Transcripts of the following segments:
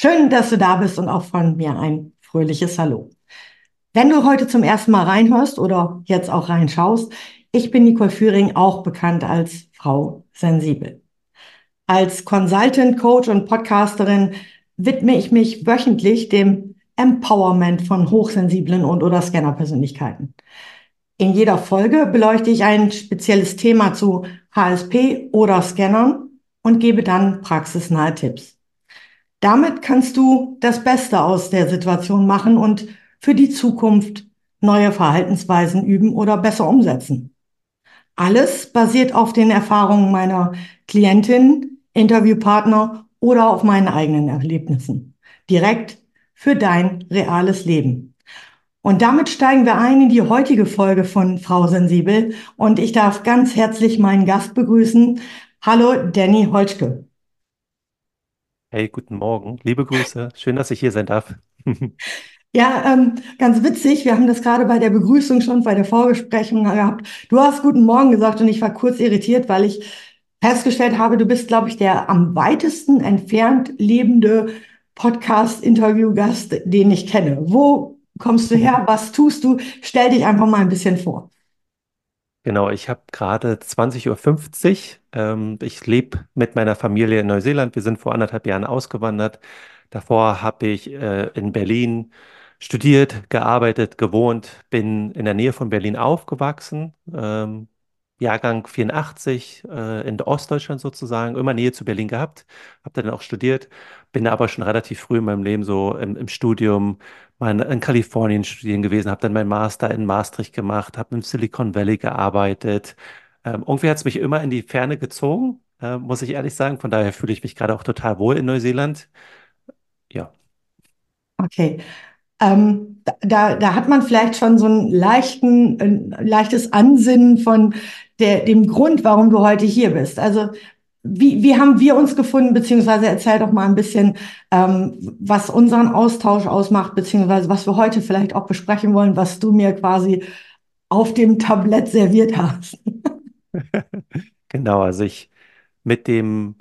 Schön, dass du da bist und auch von mir ein fröhliches Hallo. Wenn du heute zum ersten Mal reinhörst oder jetzt auch reinschaust, ich bin Nicole Führing, auch bekannt als Frau Sensibel. Als Consultant, Coach und Podcasterin widme ich mich wöchentlich dem Empowerment von hochsensiblen und oder Scannerpersönlichkeiten. In jeder Folge beleuchte ich ein spezielles Thema zu HSP oder Scannern und gebe dann praxisnahe Tipps. Damit kannst du das Beste aus der Situation machen und für die Zukunft neue Verhaltensweisen üben oder besser umsetzen. Alles basiert auf den Erfahrungen meiner Klientin, Interviewpartner oder auf meinen eigenen Erlebnissen. Direkt für dein reales Leben. Und damit steigen wir ein in die heutige Folge von Frau Sensibel und ich darf ganz herzlich meinen Gast begrüßen. Hallo, Danny Holschke. Hey, guten Morgen. Liebe Grüße. Schön, dass ich hier sein darf. Ja, ähm, ganz witzig. Wir haben das gerade bei der Begrüßung schon, bei der Vorgesprächung gehabt. Du hast guten Morgen gesagt und ich war kurz irritiert, weil ich festgestellt habe, du bist, glaube ich, der am weitesten entfernt lebende Podcast-Interview-Gast, den ich kenne. Wo kommst du her? Was tust du? Stell dich einfach mal ein bisschen vor. Genau, ich habe gerade 20.50 Uhr. Ähm, ich lebe mit meiner Familie in Neuseeland. Wir sind vor anderthalb Jahren ausgewandert. Davor habe ich äh, in Berlin studiert, gearbeitet, gewohnt, bin in der Nähe von Berlin aufgewachsen. Ähm, Jahrgang 84 äh, in Ostdeutschland sozusagen, immer Nähe zu Berlin gehabt, habe dann auch studiert, bin aber schon relativ früh in meinem Leben so im, im Studium mal in Kalifornien studieren gewesen, habe dann meinen Master in Maastricht gemacht, habe im Silicon Valley gearbeitet. Ähm, irgendwie hat es mich immer in die Ferne gezogen, äh, muss ich ehrlich sagen. Von daher fühle ich mich gerade auch total wohl in Neuseeland. Ja. Okay. Ähm, da, da hat man vielleicht schon so einen leichten, ein leichtes Ansinnen von der, dem Grund, warum du heute hier bist. Also wie, wie haben wir uns gefunden, beziehungsweise erzähl doch mal ein bisschen, ähm, was unseren Austausch ausmacht, beziehungsweise was wir heute vielleicht auch besprechen wollen, was du mir quasi auf dem Tablett serviert hast. Genau, also ich mit dem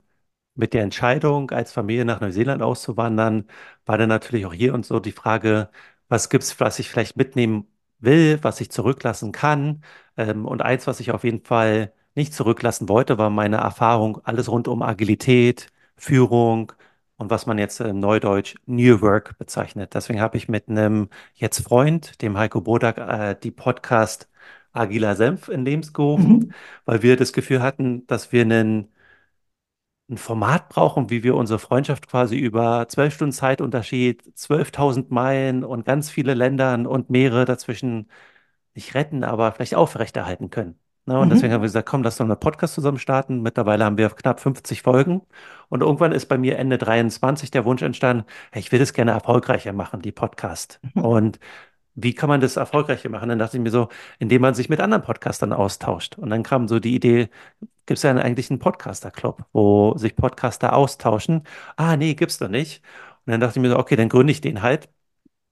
mit der Entscheidung, als Familie nach Neuseeland auszuwandern, war dann natürlich auch hier und so die Frage, was gibt's, was ich vielleicht mitnehmen will, was ich zurücklassen kann. Ähm, und eins, was ich auf jeden Fall nicht zurücklassen wollte, war meine Erfahrung, alles rund um Agilität, Führung und was man jetzt im Neudeutsch New Work bezeichnet. Deswegen habe ich mit einem jetzt Freund, dem Heiko Bodak, äh, die Podcast Agiler Senf in Lebens gerufen, mhm. weil wir das Gefühl hatten, dass wir einen ein Format brauchen, wie wir unsere Freundschaft quasi über zwölf Stunden Zeitunterschied, 12.000 Meilen und ganz viele Ländern und Meere dazwischen nicht retten, aber vielleicht aufrechterhalten können. Ne? Und mhm. deswegen haben wir gesagt, komm, lass doch einen Podcast zusammen starten. Mittlerweile haben wir knapp 50 Folgen. Und irgendwann ist bei mir Ende 23 der Wunsch entstanden, hey, ich will das gerne erfolgreicher machen, die Podcast. Mhm. Und wie kann man das erfolgreicher machen? Dann dachte ich mir so, indem man sich mit anderen Podcastern austauscht. Und dann kam so die Idee, gibt es ja eigentlich einen Podcaster-Club, wo sich Podcaster austauschen. Ah, nee, gibt's doch nicht. Und dann dachte ich mir so, okay, dann gründe ich den halt.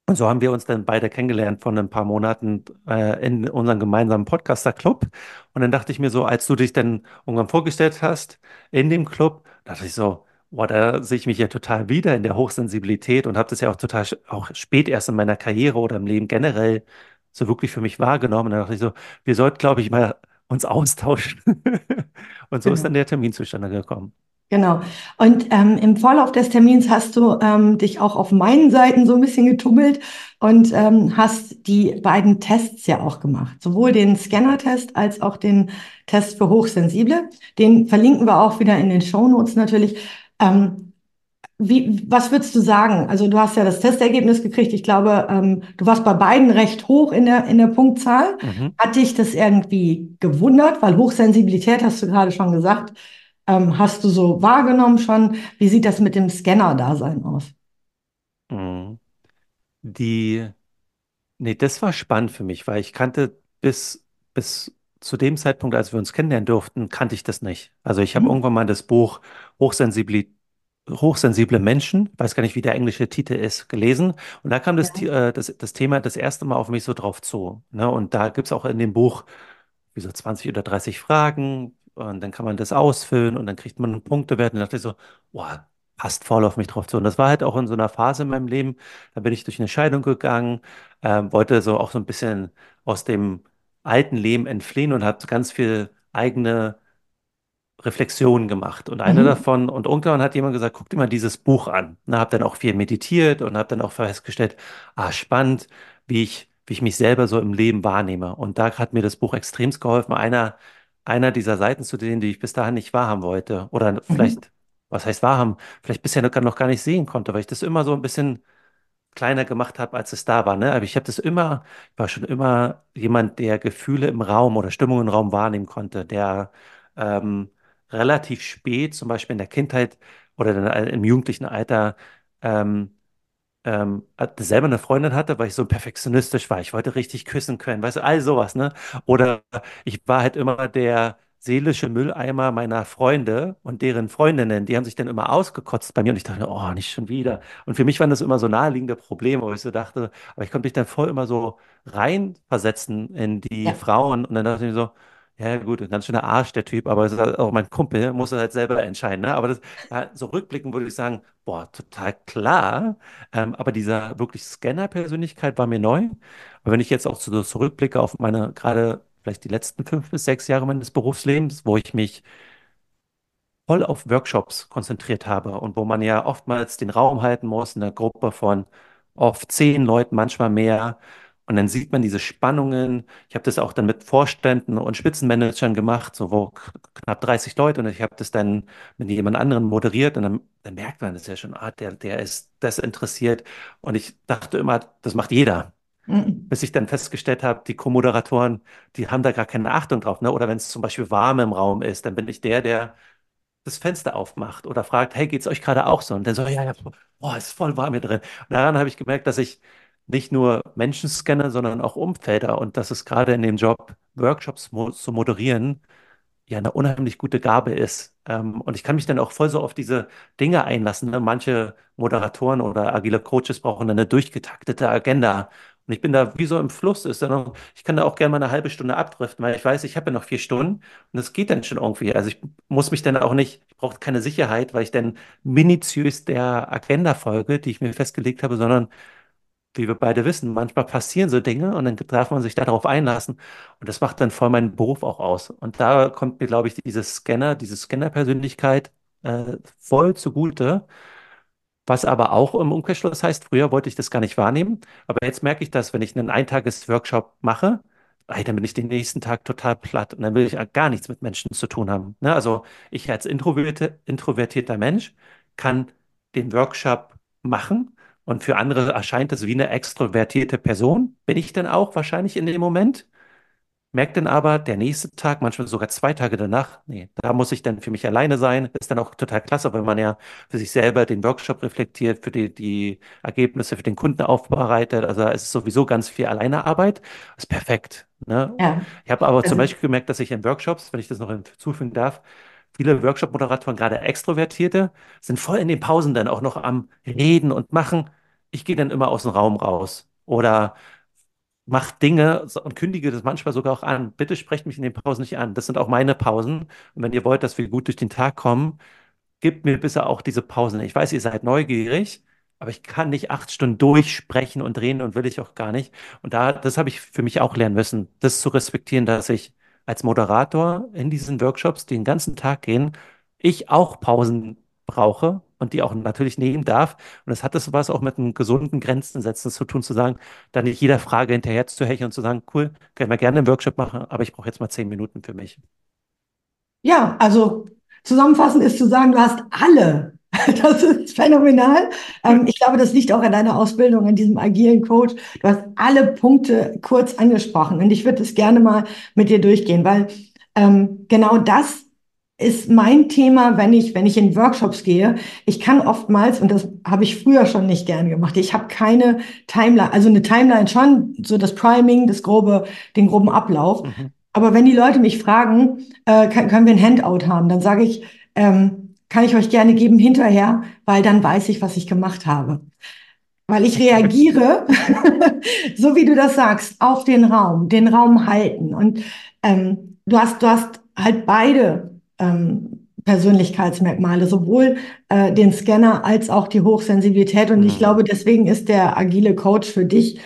Und so haben wir uns dann beide kennengelernt von ein paar Monaten äh, in unserem gemeinsamen Podcaster-Club. Und dann dachte ich mir so, als du dich dann irgendwann vorgestellt hast in dem Club, dachte ich so, boah, da sehe ich mich ja total wieder in der Hochsensibilität und habe das ja auch total auch spät erst in meiner Karriere oder im Leben generell so wirklich für mich wahrgenommen. Und dann dachte ich so, wir sollten, glaube ich, mal uns austauschen. und so genau. ist dann der Termin zustande gekommen. Genau. Und ähm, im Vorlauf des Termins hast du ähm, dich auch auf meinen Seiten so ein bisschen getummelt und ähm, hast die beiden Tests ja auch gemacht. Sowohl den Scanner-Test als auch den Test für Hochsensible. Den verlinken wir auch wieder in den Show Notes natürlich. Ähm, wie, was würdest du sagen? Also du hast ja das Testergebnis gekriegt. Ich glaube, ähm, du warst bei beiden recht hoch in der, in der Punktzahl. Mhm. Hat dich das irgendwie gewundert? Weil Hochsensibilität, hast du gerade schon gesagt, ähm, hast du so wahrgenommen schon? Wie sieht das mit dem Scanner-Dasein aus? Mhm. Die, nee, das war spannend für mich, weil ich kannte bis, bis zu dem Zeitpunkt, als wir uns kennenlernen durften, kannte ich das nicht. Also ich habe Mhm. irgendwann mal das Buch Hochsensibli Hochsensible Menschen, weiß gar nicht, wie der englische Titel ist, gelesen. Und da kam das, Ja. Äh, das, das Thema das erste Mal auf mich so drauf zu. Ne? Und da gibt es auch in dem Buch wie so 20 oder 30 Fragen und dann kann man das ausfüllen und dann kriegt man einen Punktewert. Und dachte ich so, boah, passt voll auf mich drauf zu. Und das war halt auch in so einer Phase in meinem Leben, da bin ich durch eine Scheidung gegangen, ähm, wollte so auch so ein bisschen aus dem alten Leben entfliehen und habe ganz viel eigene Reflexionen gemacht. Und eine Mhm. davon, und irgendwann hat jemand gesagt, guck dir mal dieses Buch an. Und habe dann auch viel meditiert und habe dann auch festgestellt, ah, spannend, wie ich, wie ich mich selber so im Leben wahrnehme. Und da hat mir das Buch extremst geholfen, einer, einer dieser Seiten zu sehen, die ich bis dahin nicht wahrhaben wollte. Oder Mhm. vielleicht, was heißt wahrhaben? Vielleicht bisher noch, noch gar nicht sehen konnte, weil ich das immer so ein bisschen kleiner gemacht habe, als es da war. Ne? Aber ich habe das immer, ich war schon immer jemand, der Gefühle im Raum oder Stimmungen im Raum wahrnehmen konnte, der ähm, relativ spät, zum Beispiel in der Kindheit oder dann im jugendlichen Alter, ähm, ähm, selber eine Freundin hatte, weil ich so perfektionistisch war. Ich wollte richtig küssen können, weißt du, all sowas, ne? Oder ich war halt immer der seelische Mülleimer meiner Freunde und deren Freundinnen, die haben sich dann immer ausgekotzt bei mir und ich dachte, oh, nicht schon wieder. Und für mich waren das immer so naheliegende Probleme, wo ich so dachte, aber ich konnte mich dann voll immer so reinversetzen in die Ja. Frauen und dann dachte ich mir so, ja gut, ein ganz schöner Arsch, der Typ, aber es ist halt auch mein Kumpel, muss er halt selber entscheiden, ne? Aber das, ja, so rückblickend würde ich sagen, boah, total klar. Ähm, aber dieser wirklich Scanner-Persönlichkeit war mir neu. Aber wenn ich jetzt auch zurückblicke auf meine gerade vielleicht die letzten fünf bis sechs Jahre meines Berufslebens, wo ich mich voll auf Workshops konzentriert habe und wo man ja oftmals den Raum halten muss in einer Gruppe von oft zehn Leuten, manchmal mehr. Und dann sieht man diese Spannungen. Ich habe das auch dann mit Vorständen und Spitzenmanagern gemacht, so wo knapp 30 Leute und ich habe das dann mit jemand anderem moderiert und dann, dann merkt man das ja schon, ah, der, der ist das interessiert. Und ich dachte immer, das macht jeder. Mhm. Bis ich dann festgestellt habe, die Co-Moderatoren, die haben da gar keine Achtung drauf. Ne? Oder wenn es zum Beispiel warm im Raum ist, dann bin ich der, der das Fenster aufmacht oder fragt, hey, geht's euch gerade auch so? Und dann so, ja, ja, boah, ist voll warm hier drin. Und daran habe ich gemerkt, dass ich nicht nur Menschen scanne, sondern auch Umfelder und dass es gerade in dem Job, Workshops mo zu moderieren, ja eine unheimlich gute Gabe ist. Ähm, und ich kann mich dann auch voll so auf diese Dinge einlassen. Ne? Manche Moderatoren oder agile Coaches brauchen dann eine durchgetaktete Agenda. Und ich bin da wie so im Fluss. Ist dann ich kann da auch gerne mal eine halbe Stunde abdriften, weil ich weiß, ich habe ja noch vier Stunden und es geht dann schon irgendwie. Also ich muss mich dann auch nicht, ich brauche keine Sicherheit, weil ich dann minutiös der Agenda folge, die ich mir festgelegt habe, sondern wie wir beide wissen, manchmal passieren so Dinge und dann darf man sich darauf einlassen. Und das macht dann voll meinen Beruf auch aus. Und da kommt mir, glaube ich, dieses Scanner, diese Scanner-Persönlichkeit äh, voll zugute. Was aber auch im Umkehrschluss heißt, früher wollte ich das gar nicht wahrnehmen, aber jetzt merke ich das, wenn ich einen Eintages-Workshop mache, ey, dann bin ich den nächsten Tag total platt und dann will ich gar nichts mit Menschen zu tun haben. Ne? Also ich als introvertierte, introvertierter Mensch kann den Workshop machen und für andere erscheint es wie eine extrovertierte Person. Bin ich dann auch wahrscheinlich in dem Moment. Merkt dann aber, der nächste Tag, manchmal sogar zwei Tage danach, nee, da muss ich dann für mich alleine sein. Ist dann auch total klasse, weil man ja für sich selber den Workshop reflektiert, für die, die Ergebnisse für den Kunden aufbereitet. Also es ist sowieso ganz viel Alleinearbeit. Ist perfekt. Ne? Ja. Ich habe aber zum Also, Beispiel gemerkt, dass ich in Workshops, wenn ich das noch hinzufügen darf, viele Workshop-Moderatoren, gerade Extrovertierte, sind voll in den Pausen dann auch noch am Reden und machen. Ich gehe dann immer aus dem Raum raus. Oder mach Dinge und kündige das manchmal sogar auch an. Bitte sprecht mich in den Pausen nicht an. Das sind auch meine Pausen. Und wenn ihr wollt, dass wir gut durch den Tag kommen, gebt mir bitte auch diese Pausen. Ich weiß, ihr seid neugierig, aber ich kann nicht acht Stunden durchsprechen und reden und will ich auch gar nicht. Und da, das habe ich für mich auch lernen müssen, das zu respektieren, dass ich als Moderator in diesen Workshops, die den ganzen Tag gehen, ich auch Pausen brauche und die auch natürlich nehmen darf. Und das hat das was auch mit einem gesunden Grenzen setzen zu tun, zu sagen, da nicht jeder Frage hinterher zu hecheln und zu sagen, cool, können wir gerne einen Workshop machen, aber ich brauche jetzt mal zehn Minuten für mich. ja, also zusammenfassend ist zu sagen, du hast alle. Das ist phänomenal. Ähm, ich glaube, das liegt auch an deiner Ausbildung, an diesem agilen Coach. Du hast alle Punkte kurz angesprochen und ich würde es gerne mal mit dir durchgehen, weil ähm, genau das ist mein Thema, wenn ich, wenn ich in Workshops gehe. Ich kann oftmals, und das habe ich früher schon nicht gern gemacht, ich habe keine Timeline, also eine Timeline schon, so das Priming, das grobe, den groben Ablauf. Mhm. Aber wenn die Leute mich fragen, äh, können wir ein Handout haben, dann sage ich, ähm, kann ich euch gerne geben hinterher, weil dann weiß ich, was ich gemacht habe. Weil ich reagiere, so wie du das sagst, auf den Raum, den Raum halten. Und ähm, du hast, du hast halt beide ähm, Persönlichkeitsmerkmale, sowohl äh, den Scanner als auch die Hochsensibilität. Und mhm. ich glaube, deswegen ist der agile Coach für dich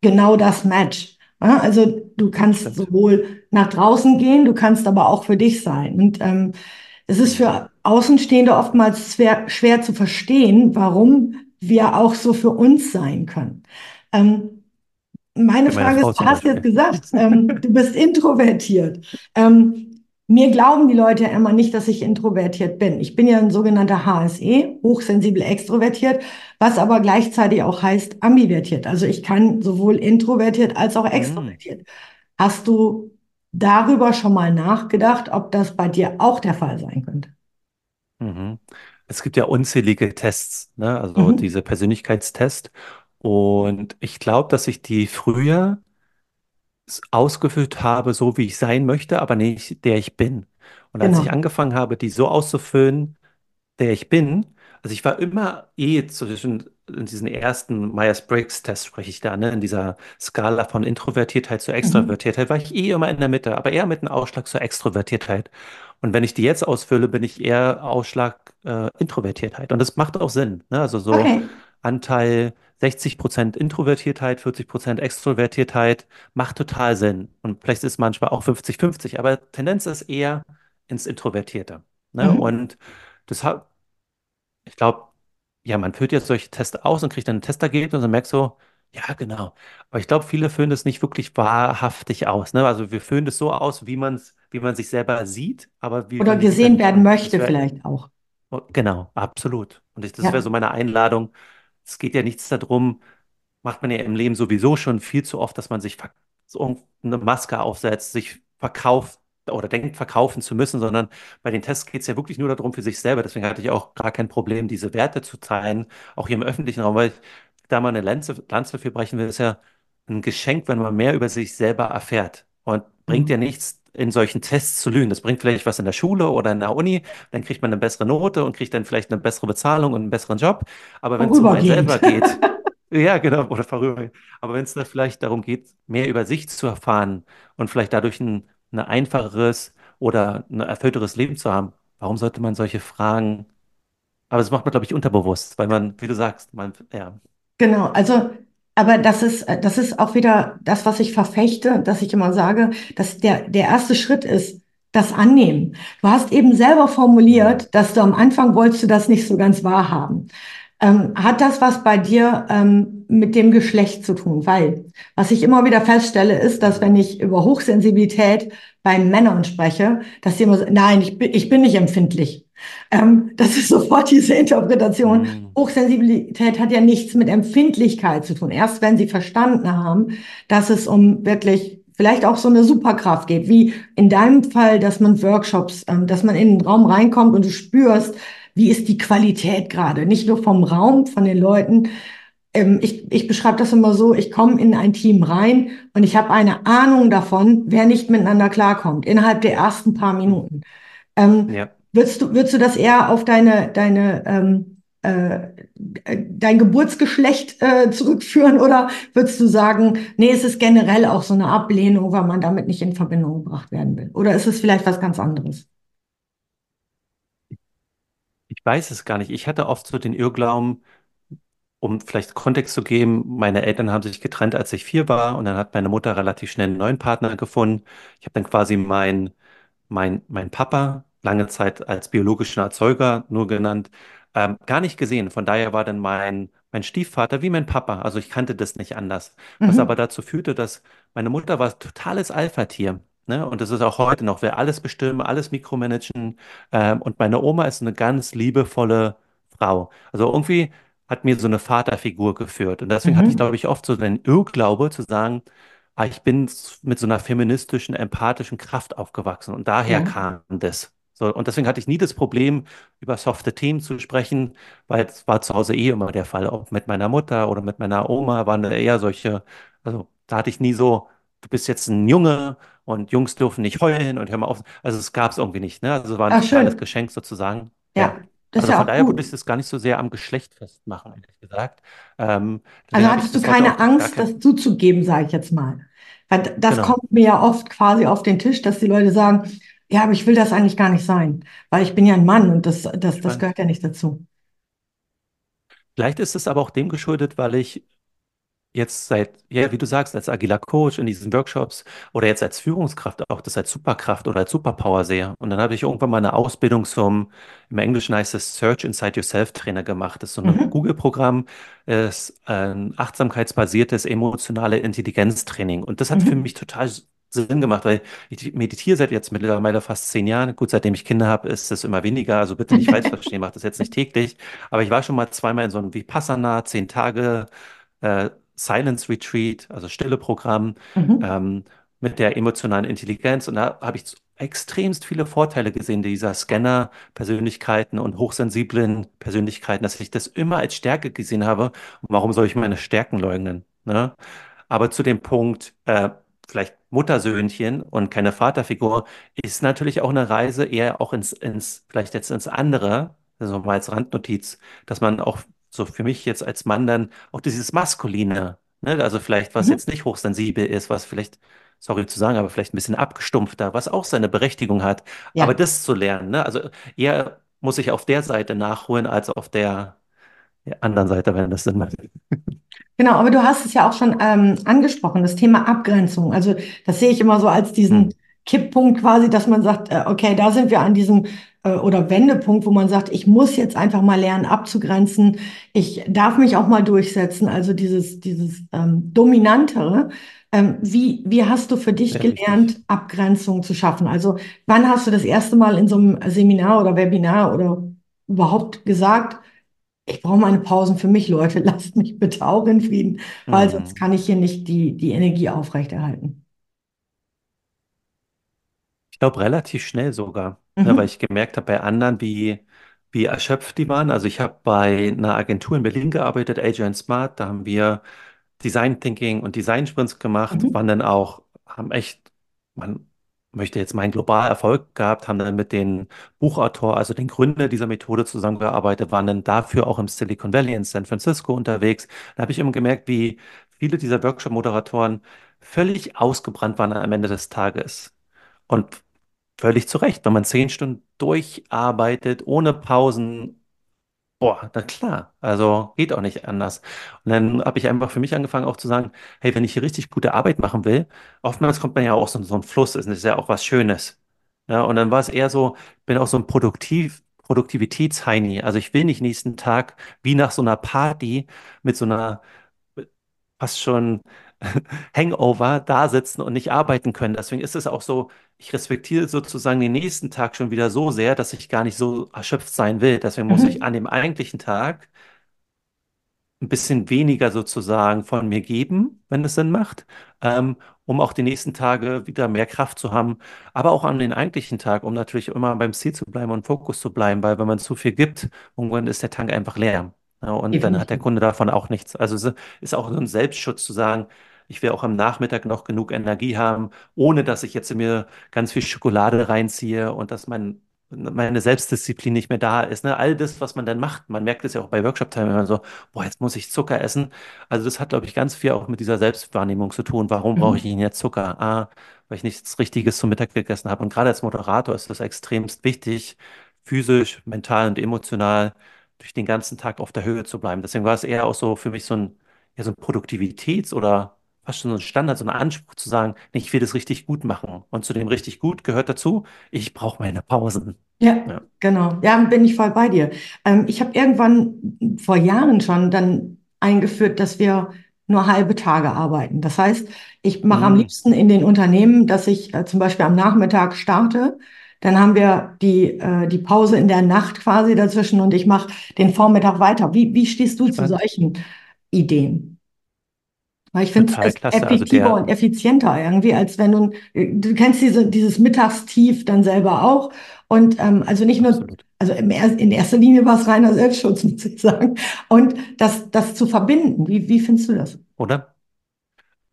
genau das Match. Ja, also du kannst sowohl nach draußen gehen, du kannst aber auch für dich sein. Und ähm, es ist für Außenstehende oftmals schwer, schwer zu verstehen, warum wir auch so für uns sein können. Ähm, meine Frage ist, du hast jetzt gesagt, ähm, du bist introvertiert. Ähm, mir glauben die Leute ja immer nicht, dass ich introvertiert bin. Ich bin ja ein sogenannter HSE, hochsensibel extrovertiert, was aber gleichzeitig auch heißt ambivertiert. Also ich kann sowohl introvertiert als auch mhm. extrovertiert. Mhm. Hast du darüber schon mal nachgedacht, ob das bei dir auch der Fall sein könnte? Mhm. Es gibt ja unzählige Tests, ne? also mhm. diese Persönlichkeitstests. Und ich glaube, dass ich die früher ausgefüllt habe, so wie ich sein möchte, aber nicht der ich bin. Und als ich genau. angefangen habe, die so auszufüllen, der ich bin, also ich war immer eh zwischen in diesen ersten Myers-Briggs-Test spreche ich da, ne, in dieser Skala von Introvertiertheit zu mhm. Extrovertiertheit, war ich eh immer in der Mitte, aber eher mit einem Ausschlag zur Extrovertiertheit. Und wenn ich die jetzt ausfülle, bin ich eher Ausschlag äh, Introvertiertheit. Und das macht auch Sinn. Ne? Also so Okay. Anteil 60% Introvertiertheit, 40% Extrovertiertheit macht total Sinn. Und vielleicht ist manchmal auch 50-50, aber Tendenz ist eher ins Introvertierte. Ne? Mhm. Und deshalb, ich glaube, ja, man führt jetzt solche Tests aus und kriegt dann ein Testergebnis und merkt so, ja, genau. Aber ich glaube, viele führen das nicht wirklich wahrhaftig aus. Ne? Also wir führen das so aus, wie man es, wie man sich selber sieht, aber wie Oder gesehen werden möchte wär, vielleicht auch. Oh, genau, absolut. Und ich, das ja. wäre so meine Einladung, es geht ja nichts darum, macht man ja im Leben sowieso schon viel zu oft, dass man sich so eine Maske aufsetzt, sich verkauft oder denkt, verkaufen zu müssen, sondern bei den Tests geht es ja wirklich nur darum für sich selber. Deswegen hatte ich auch gar kein Problem, diese Werte zu teilen, auch hier im öffentlichen Raum, weil ich da mal eine Lanze, Lanze für brechen will, ist ja ein Geschenk, wenn man mehr über sich selber erfährt. Und bringt mhm. ja nichts, in solchen Tests zu lügen. Das bringt vielleicht was in der Schule oder in der Uni, dann kriegt man eine bessere Note und kriegt dann vielleicht eine bessere Bezahlung und einen besseren Job. Aber wenn es um einen selber geht, ja, genau, oder vorübergehend. Aber wenn es da vielleicht darum geht, mehr über sich zu erfahren und vielleicht dadurch ein, ein einfacheres oder ein erfüllteres Leben zu haben, warum sollte man solche Fragen aber das macht man, glaube ich, unterbewusst, weil man, wie du sagst, man, ja. Genau, also aber das ist, das ist auch wieder das, was ich verfechte, dass ich immer sage, dass der, der erste Schritt ist, das annehmen. Du hast eben selber formuliert, dass du am Anfang wolltest du das nicht so ganz wahrhaben. Ähm, hat das was bei dir ähm, mit dem Geschlecht zu tun? Weil, was ich immer wieder feststelle, ist, dass wenn ich über Hochsensibilität bei Männern spreche, dass sie immer sagen, nein, ich bin, ich bin nicht empfindlich. Ähm, das ist sofort diese Interpretation. Mhm. Hochsensibilität hat ja nichts mit Empfindlichkeit zu tun. Erst wenn sie verstanden haben, dass es um wirklich vielleicht auch so eine Superkraft geht, wie in deinem Fall, dass man Workshops, ähm, dass man in den Raum reinkommt und du spürst, wie ist die Qualität gerade, nicht nur vom Raum, von den Leuten. Ähm, ich, ich beschreibe das immer so, ich komme in ein Team rein und ich habe eine Ahnung davon, wer nicht miteinander klarkommt, innerhalb der ersten paar Minuten. Ähm, ja. Würdest du, würdest du das eher auf deine, deine, ähm, äh, dein Geburtsgeschlecht äh, zurückführen oder würdest du sagen, nee, es ist generell auch so eine Ablehnung, weil man damit nicht in Verbindung gebracht werden will? Oder ist es vielleicht was ganz anderes? Ich weiß es gar nicht. Ich hatte oft so den Irrglauben, um vielleicht Kontext zu geben, meine Eltern haben sich getrennt, als ich vier war, und dann hat meine Mutter relativ schnell einen neuen Partner gefunden. Ich habe dann quasi mein, mein, mein Papa lange Zeit als biologischen Erzeuger nur genannt, ähm, gar nicht gesehen. Von daher war dann mein, mein Stiefvater wie mein Papa. Also ich kannte das nicht anders. Was mhm. aber dazu führte, dass meine Mutter war totales Alpha-Tier. Ne? Und das ist auch heute noch. Wir alles bestimmen, alles mikromanagen. Ähm, und meine Oma ist eine ganz liebevolle Frau. Also irgendwie hat mir so eine Vaterfigur geführt. Und deswegen mhm. hatte ich, mhm. glaube ich, oft so den Irrglaube zu sagen, ah, ich bin mit so einer feministischen, empathischen Kraft aufgewachsen. Und daher ja. kam das. So, und deswegen hatte ich nie das Problem, über softe Themen zu sprechen, weil es war zu Hause eh immer der Fall. Auch mit meiner Mutter oder mit meiner Oma waren eher solche, also da hatte ich nie so, du bist jetzt ein Junge und Jungs dürfen nicht heulen und hör mal auf. Also es gab es irgendwie nicht, ne? Also es war ein schön. Geschenk sozusagen. Ja. Ja, das ist Also ja von daher gut. würde ich das gar nicht so sehr am Geschlecht festmachen, ehrlich gesagt. Ähm, Also hattest du keine Angst, kein, das zuzugeben, sage ich jetzt mal. Weil das genau. kommt mir ja oft quasi auf den Tisch, dass die Leute sagen, ja, aber ich will das eigentlich gar nicht sein, weil ich bin ja ein Mann und das, das, das gehört ja nicht dazu. vielleicht ist es aber auch dem geschuldet, weil ich jetzt seit, ja, wie du sagst, als agiler Coach in diesen Workshops oder jetzt als Führungskraft auch das als Superkraft oder als Superpower sehe. Und dann habe ich irgendwann mal eine Ausbildung zum, im Englischen heißt es Search Inside Yourself Trainer gemacht. Das ist so ein Mhm. Google-Programm, ist ein achtsamkeitsbasiertes emotionale Intelligenztraining. Und das hat für Mhm. mich total Sinn gemacht, weil ich meditiere seit jetzt mittlerweile fast zehn Jahren. Gut, seitdem ich Kinder habe, ist es immer weniger. Also bitte nicht falsch verstehen, mache das jetzt nicht täglich. Aber ich war schon mal zweimal in so einem Vipassana, zehn Tage äh, Silence Retreat, also stille Programm Mhm. ähm, mit der emotionalen Intelligenz. Und da habe ich extremst viele Vorteile gesehen dieser Scanner-Persönlichkeiten und hochsensiblen Persönlichkeiten, dass ich das immer als Stärke gesehen habe. Und warum soll ich meine Stärken leugnen? Ne? Aber zu dem Punkt, äh, vielleicht Muttersöhnchen und keine Vaterfigur, ist natürlich auch eine Reise eher auch ins, ins, vielleicht jetzt ins andere, also mal als Randnotiz, dass man auch so für mich jetzt als Mann dann auch dieses Maskuline, ne, also vielleicht was Mhm. jetzt nicht hochsensibel ist, was vielleicht, sorry zu sagen, aber vielleicht ein bisschen abgestumpfter, was auch seine Berechtigung hat, aber Ja. das zu lernen, ne, also eher muss ich auf der Seite nachholen als auf der anderen Seite, wenn das Sinn macht. Genau, aber du hast es ja auch schon ähm, angesprochen, das Thema Abgrenzung. Also das sehe ich immer so als Hm, diesen Kipppunkt quasi, dass man sagt, äh, okay, da sind wir an diesem äh, oder Wendepunkt, wo man sagt, ich muss jetzt einfach mal lernen abzugrenzen. Ich darf mich auch mal durchsetzen. Also dieses, dieses ähm, Dominantere. Ähm, wie, wie hast du für dich wichtig. gelernt, Abgrenzung zu schaffen? Also wann hast du das erste Mal in so einem Seminar oder Webinar oder überhaupt gesagt, ich brauche meine Pausen für mich, Leute. Lasst mich bitte auch in Frieden, weil sonst Hm. kann ich hier nicht die, die Energie aufrechterhalten. Ich glaube, relativ schnell sogar, ne, weil Mhm. ich gemerkt habe bei anderen, wie, wie erschöpft die waren. Also ich habe bei einer Agentur in Berlin gearbeitet, Agile Smart, da haben wir Design Thinking und Design Sprints gemacht, Mhm. waren dann auch, haben echt, man möchte jetzt meinen global Erfolg gehabt, haben dann mit den Buchautor, also den Gründer dieser Methode zusammengearbeitet, waren dann dafür auch im Silicon Valley in San Francisco unterwegs. Da habe ich immer gemerkt, wie viele dieser Workshop-Moderatoren völlig ausgebrannt waren am Ende des Tages. Und völlig zu Recht, wenn man zehn Stunden durcharbeitet, ohne Pausen, Boah, na klar. Also geht auch nicht anders. Und dann habe ich einfach für mich angefangen auch zu sagen, hey, wenn ich hier richtig gute Arbeit machen will, oftmals kommt man ja auch so, so ein Fluss, das ist ja auch was Schönes. Ja, und dann war es eher so, bin auch so ein Produktiv, Produktivitätsheini. Also ich will nicht nächsten Tag wie nach so einer Party mit so einer fast schon Hangover da sitzen und nicht arbeiten können. Deswegen ist es auch so, ich respektiere sozusagen den nächsten Tag schon wieder so sehr, dass ich gar nicht so erschöpft sein will. Deswegen muss ich Mhm. an dem eigentlichen Tag ein bisschen weniger sozusagen von mir geben, wenn es Sinn macht, ähm, um auch die nächsten Tage wieder mehr Kraft zu haben, aber auch an den eigentlichen Tag, um natürlich immer beim Ziel zu bleiben und Fokus zu bleiben, weil wenn man zu viel gibt, irgendwann ist der Tank einfach leer. Ja, und dann hat der Definitiv. Kunde davon auch nichts. Also es ist auch so ein Selbstschutz zu sagen, ich will auch am Nachmittag noch genug Energie haben, ohne dass ich jetzt in mir ganz viel Schokolade reinziehe und dass mein meine Selbstdisziplin nicht mehr da ist. Ne? All das, was man dann macht, man merkt es ja auch bei Workshop-Teilnehmern so, boah, jetzt muss ich Zucker essen. Also das hat, glaube ich, ganz viel auch mit dieser Selbstwahrnehmung zu tun. Warum brauche ich Mhm. denn jetzt Zucker? Ah, weil ich nichts Richtiges zum Mittag gegessen habe. Und gerade als Moderator ist das extremst wichtig, physisch, mental und emotional durch den ganzen Tag auf der Höhe zu bleiben. Deswegen war es eher auch so für mich so ein, ja, so ein Produktivitäts- oder fast schon so ein Standard, so ein Anspruch zu sagen, nee, ich will das richtig gut machen. Und zu dem richtig gut gehört dazu, ich brauche meine Pausen. Ja, Ja. genau. Ja, bin ich voll bei dir. Ähm, ich habe irgendwann vor Jahren schon dann eingeführt, dass wir nur halbe Tage arbeiten. Das heißt, ich mache am Mm, liebsten in den Unternehmen, dass ich äh, zum Beispiel am Nachmittag starte. Dann haben wir die, äh, die Pause in der Nacht quasi dazwischen und ich mache den Vormittag weiter. Wie, wie stehst du zu spannend. solchen Ideen? Weil ich finde es. Also effektiver der, und effizienter irgendwie, als wenn du, du kennst diese, dieses Mittagstief dann selber auch. Und ähm, also nicht nur, Absolut. also im in erster Linie war es reiner Selbstschutz, muss ich sagen. Und das, das zu verbinden, wie, wie findest du das? Oder?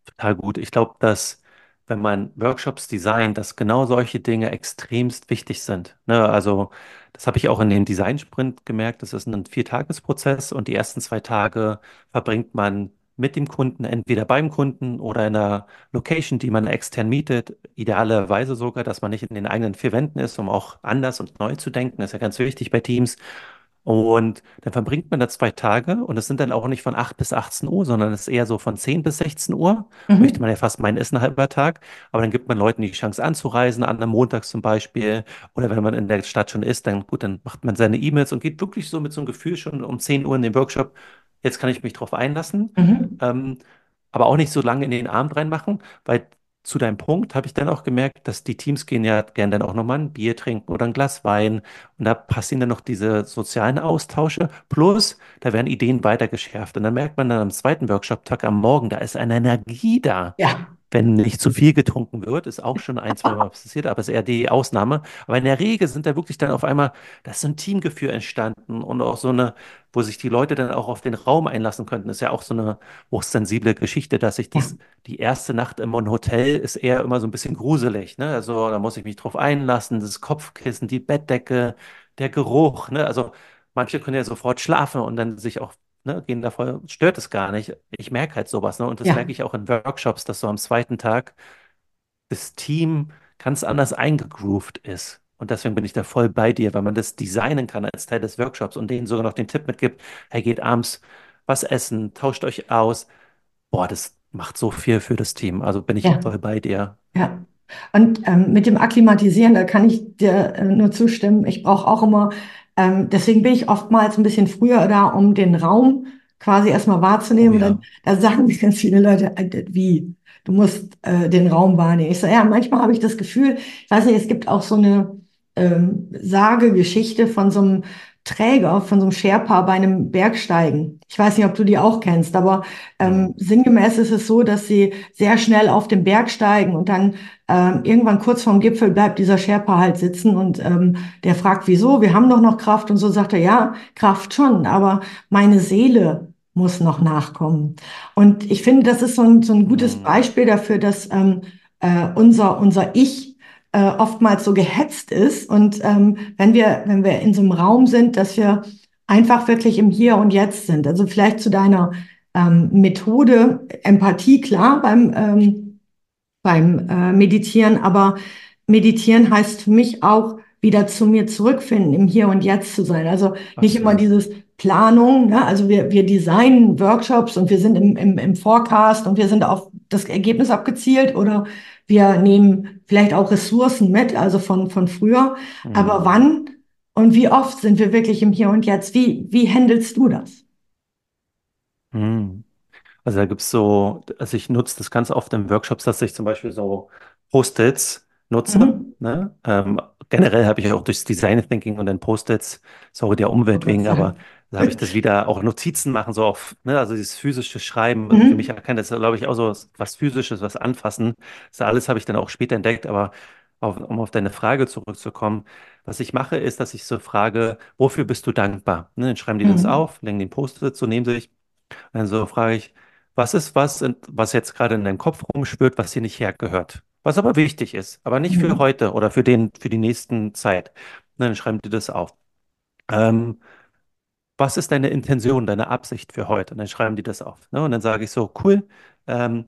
Total gut. Ich glaube, dass wenn man Workshops designt, dass genau solche Dinge extremst wichtig sind. Ne? Also das habe ich auch in dem Design-Sprint gemerkt. Das ist ein Viertagesprozess und die ersten zwei Tage verbringt man mit dem Kunden, entweder beim Kunden oder in einer Location, die man extern mietet. Idealerweise sogar, dass man nicht in den eigenen vier Wänden ist, um auch anders und neu zu denken. Das ist ja ganz wichtig bei Teams. Und dann verbringt man da zwei Tage und es sind dann auch nicht von 8 bis 18 Uhr, sondern es ist eher so von 10 bis 16 Uhr. Möchte Mhm. man ja fast meinen, ist ein halber Tag. Aber dann gibt man Leuten die Chance anzureisen, an einem Montag zum Beispiel. Oder wenn man in der Stadt schon ist, dann gut, dann macht man seine E-Mails und geht wirklich so mit so einem Gefühl schon um 10 Uhr in den Workshop. Jetzt kann ich mich drauf einlassen. Mhm. Ähm, aber auch nicht so lange in den Abend reinmachen, weil zu deinem Punkt habe ich dann auch gemerkt, dass die Teams gehen ja gern dann auch nochmal ein Bier trinken oder ein Glas Wein und da passieren dann noch diese sozialen Austausche. Plus, da werden Ideen weitergeschärft. Und dann merkt man dann am zweiten Workshop-Tag am Morgen, da ist eine Energie da. Ja, Wenn nicht zu viel getrunken wird, ist auch schon ein, zwei Mal passiert, aber ist eher die Ausnahme. Aber in der Regel sind da wirklich dann auf einmal, da ist so ein Teamgefühl entstanden und auch so eine, wo sich die Leute dann auch auf den Raum einlassen könnten. Ist ja auch so eine hochsensible Geschichte, dass sich ja, das, die erste Nacht im Hotel ist eher immer so ein bisschen gruselig, ne? Also da muss ich mich drauf einlassen, das Kopfkissen, die Bettdecke, der Geruch, ne? Also manche können ja sofort schlafen und dann sich auch ne, gehen davor, stört es gar nicht. Ich merke halt sowas, ne? Und das ja, merke ich auch in Workshops, dass so am zweiten Tag das Team ganz anders eingegroovt ist. Und deswegen bin ich da voll bei dir, weil man das designen kann als Teil des Workshops und denen sogar noch den Tipp mitgibt, hey, geht abends was essen, tauscht euch aus. Boah, das macht so viel für das Team. Also bin ich ja. voll bei dir. Ja. Und ähm, mit dem Akklimatisieren, da kann ich dir äh, nur zustimmen. Ich brauche auch immer, ähm, deswegen bin ich oftmals ein bisschen früher da, um den Raum quasi erstmal Oh wahrzunehmen. Und dann ja. da sagen mir ganz viele Leute, äh, wie, du musst äh, den Raum wahrnehmen. Ich sage, ja, manchmal habe ich das Gefühl, ich weiß nicht, es gibt auch so eine ähm, Sagegeschichte von so einem Träger, von so einem Sherpa bei einem Bergsteigen. Ich weiß nicht, ob du die auch kennst, aber Hm. ähm, sinngemäß ist es so, dass sie sehr schnell auf den Berg steigen und dann ähm, irgendwann kurz vorm Gipfel bleibt dieser Sherpa halt sitzen und ähm, der fragt, wieso? Wir haben doch noch Kraft und so sagt er, ja, Kraft schon, aber meine Seele muss noch nachkommen. Und ich finde, das ist so ein, so ein gutes Hm. Beispiel dafür, dass ähm, äh, unser, unser Ich äh, oftmals so gehetzt ist und ähm, wenn wir, wenn wir in so einem Raum sind, dass wir einfach wirklich im Hier und Jetzt sind. Also vielleicht zu deiner ähm, Methode, Empathie, klar, beim ähm, beim äh, Meditieren, aber Meditieren heißt für mich auch wieder zu mir zurückfinden, im Hier und Jetzt zu sein. Also nicht immer Absolut. dieses Planung, ne? Also wir, wir designen Workshops und wir sind im, im, im Forecast und wir sind auf das Ergebnis abgezielt oder wir nehmen vielleicht auch Ressourcen mit, also von, von früher. Aber Hm. wann und wie oft sind wir wirklich im Hier und Jetzt? Wie, wie handelst du das? Hm. Also da gibt es so, also ich nutze das ganz oft in Workshops, dass ich zum Beispiel so Post-its nutze. Mhm. Ne? Ähm, generell habe ich auch durchs Design Thinking und dann Post-its, sorry der Umwelt wegen, aber. Da habe ich das wieder auch Notizen machen, so auf, ne? Also dieses physische Schreiben, also für mich Mhm. erkennt das, glaube ich, auch so was was Physisches, was anfassen. Das alles habe ich dann auch später entdeckt, aber auf, um auf deine Frage zurückzukommen, was ich mache, ist, dass ich so frage, wofür bist du dankbar? Ne? Dann schreiben die das Mhm. auf, legen den Post-it so neben sich also frage ich, was ist was, was jetzt gerade in deinem Kopf rumschwirrt, was hier nicht hergehört? Was aber wichtig ist, aber nicht für Mhm. heute oder für den, für die nächsten Zeit. Na, Dann schreiben die das auf. Ähm, was ist deine Intention, deine Absicht für heute? Und dann schreiben die das auf. Ne? Und dann sage ich so, cool, ähm,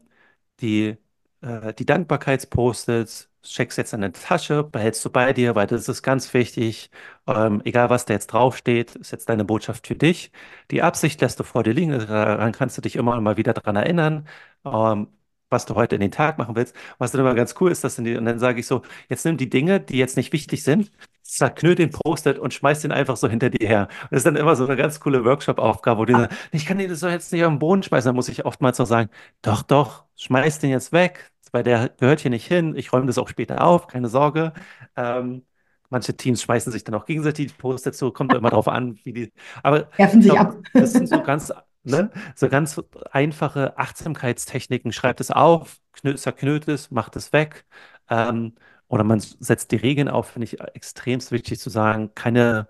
die, äh, die Dankbarkeitspost-its steckst jetzt in deine Tasche, behältst du bei dir, weil das ist ganz wichtig. Ähm, egal, was da jetzt draufsteht, ist jetzt deine Botschaft für dich. Die Absicht lässt du vor dir liegen, daran kannst du dich immer mal wieder dran erinnern, ähm, was du heute in den Tag machen willst. Was dann immer ganz cool ist, dass dann die, und dann sage ich so, jetzt nimm die Dinge, die jetzt nicht wichtig sind, zerknüll den Post-it und schmeiß den einfach so hinter dir her. Und das ist dann immer so eine ganz coole Workshop-Aufgabe, wo die sagen, ich kann den so jetzt nicht auf den Boden schmeißen. Dann muss ich oftmals noch sagen, doch, doch, schmeiß den jetzt weg, weil der gehört hier nicht hin. Ich räume das auch später auf, keine Sorge. Ähm, manche Teams schmeißen sich dann auch gegenseitig die Post-its zu, kommt immer drauf an, wie die. Aber Werfen sich glaube, ab. das sind so ganz, ne, so ganz einfache Achtsamkeitstechniken. Schreibt es auf, knü- zerknüllt es, macht es weg. Ähm, oder man setzt die Regeln auf, finde ich extremst wichtig zu sagen, keine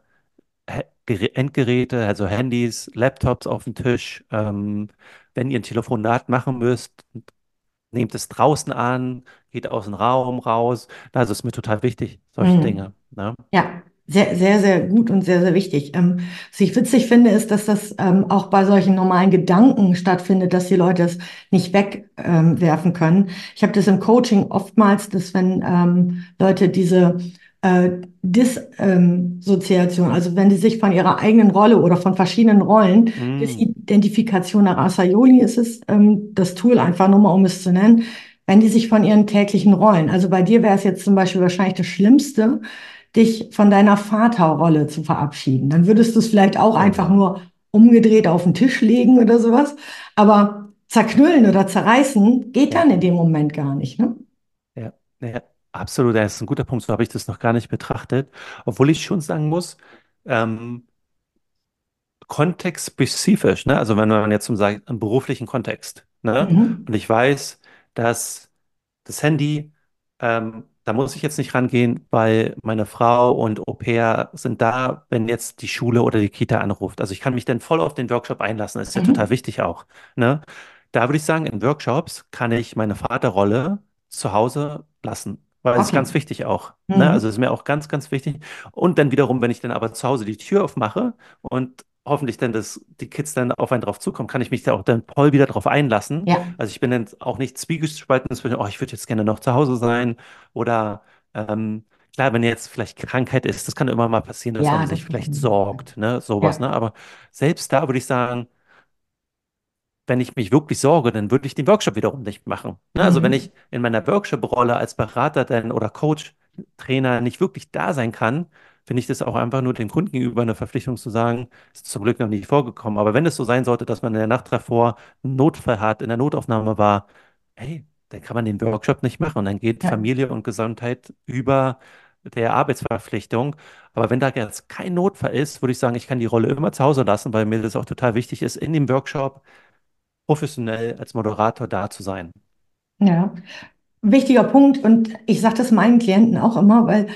Endgeräte, also Handys, Laptops auf den Tisch. Ähm, wenn ihr ein Telefonat machen müsst, nehmt es draußen an, geht aus dem Raum raus. Also ist mir total wichtig, solche Mhm. Dinge. Ne? Ja, sehr, sehr, sehr gut und sehr, sehr wichtig. Ähm, was ich witzig finde, ist, dass das ähm, auch bei solchen normalen Gedanken stattfindet, dass die Leute es nicht wegwerfen ähm, können. Ich habe das im Coaching oftmals, dass wenn ähm, Leute diese äh, Dissoziation, also wenn die sich von ihrer eigenen Rolle oder von verschiedenen Rollen, Mm, Disidentifikation nach Asayoli ist es, ähm, das Tool einfach nur mal, um es zu nennen, wenn die sich von ihren täglichen Rollen, also bei dir wäre es jetzt zum Beispiel wahrscheinlich das Schlimmste, dich von deiner Vaterrolle zu verabschieden. Dann würdest du es vielleicht auch einfach nur umgedreht auf den Tisch legen oder sowas. Aber zerknüllen oder zerreißen geht dann in dem Moment gar nicht, ne? ja, ja, absolut. Das ist ein guter Punkt. So habe ich das noch gar nicht betrachtet. Obwohl ich schon sagen muss, ähm, kontextspezifisch, ne? Also wenn man jetzt zum Sagen, im beruflichen Kontext, ne? Mhm. Und ich weiß, dass das Handy, ähm, da muss ich jetzt nicht rangehen, weil meine Frau und Au-pair sind da, wenn jetzt die Schule oder die Kita anruft. Also ich kann mich dann voll auf den Workshop einlassen. Das ist ja total Mhm. wichtig auch, ne? Da würde ich sagen, in Workshops kann ich meine Vaterrolle zu Hause lassen. Weil es ist Okay. ganz wichtig auch. Ne? Also Mhm. es ist mir auch ganz, ganz wichtig. Und dann wiederum, wenn ich dann aber zu Hause die Tür aufmache und hoffentlich dann, dass die Kids dann auf einen drauf zukommen, kann ich mich da auch dann voll wieder drauf einlassen. Ja, Also ich bin dann auch nicht zwiegespalten zwischen, oh, ich würde jetzt gerne noch zu Hause sein oder ähm, klar, wenn jetzt vielleicht Krankheit ist, das kann immer mal passieren, dass man ja, sich das vielleicht sorgt, ne, sowas, Ja. ne? Aber selbst da würde ich sagen, wenn ich mich wirklich sorge, dann würde ich den Workshop wiederum nicht machen. Ne? Also wenn Mhm. ich in meiner Workshop-Rolle als Berater dann oder Coach, Trainer nicht wirklich da sein kann, finde ich das auch einfach nur dem Kunden gegenüber eine Verpflichtung zu sagen, ist zum Glück noch nicht vorgekommen. Aber wenn es so sein sollte, dass man in der Nacht davor einen Notfall hat, in der Notaufnahme war, hey, dann kann man den Workshop nicht machen. Und dann geht Ja. Familie und Gesundheit über der Arbeitsverpflichtung. Aber wenn da jetzt kein Notfall ist, würde ich sagen, ich kann die Rolle immer zu Hause lassen, weil mir das auch total wichtig ist, in dem Workshop professionell als Moderator da zu sein. Ja. Wichtiger Punkt und ich sage das meinen Klienten auch immer, weil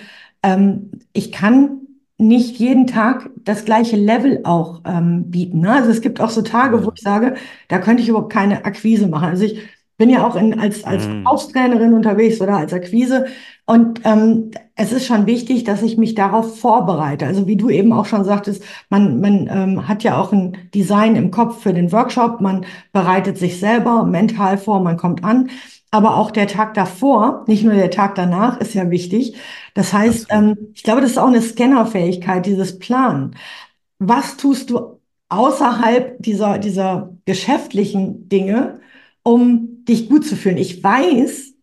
ähm, ich kann nicht jeden Tag das gleiche Level auch ähm, bieten. Ne? Also es gibt auch so Tage, wo ich sage, da könnte ich überhaupt keine Akquise machen. Also ich bin ja auch in, als, als Mm, Verkaufstrainerin unterwegs oder als Akquise und ähm, es ist schon wichtig, dass ich mich darauf vorbereite. Also wie du eben auch schon sagtest, man, man ähm, hat ja auch ein Design im Kopf für den Workshop, man bereitet sich selber mental vor, man kommt an. Aber auch der Tag davor, nicht nur der Tag danach, ist ja wichtig. Das heißt, ähm, ich glaube, das ist auch eine Scannerfähigkeit, dieses Planen. Was tust du außerhalb dieser, dieser geschäftlichen Dinge, um dich gut zu fühlen? Ich weiß,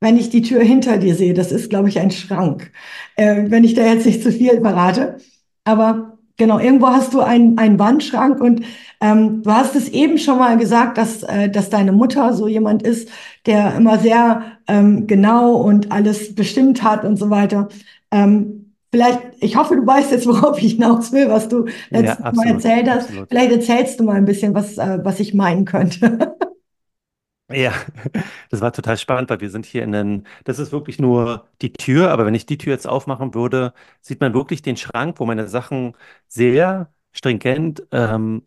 wenn ich die Tür hinter dir sehe, das ist, glaube ich, ein Schrank. Äh, wenn ich da jetzt nicht zu viel verrate. Aber genau, irgendwo hast du einen, einen Wandschrank und ähm, du hast es eben schon mal gesagt, dass, äh, dass deine Mutter so jemand ist, der immer sehr ähm, genau und alles bestimmt hat und so weiter. Ähm, Vielleicht, ich hoffe, du weißt jetzt, worauf ich hinaus will, was du Ja, letztes Mal absolut, erzählt hast. absolut. Vielleicht erzählst du mal ein bisschen, was, äh, was ich meinen könnte. Ja, das war total spannend, weil wir sind hier in den, das ist wirklich nur die Tür, aber wenn ich die Tür jetzt aufmachen würde, sieht man wirklich den Schrank, wo meine Sachen sehr stringent ähm,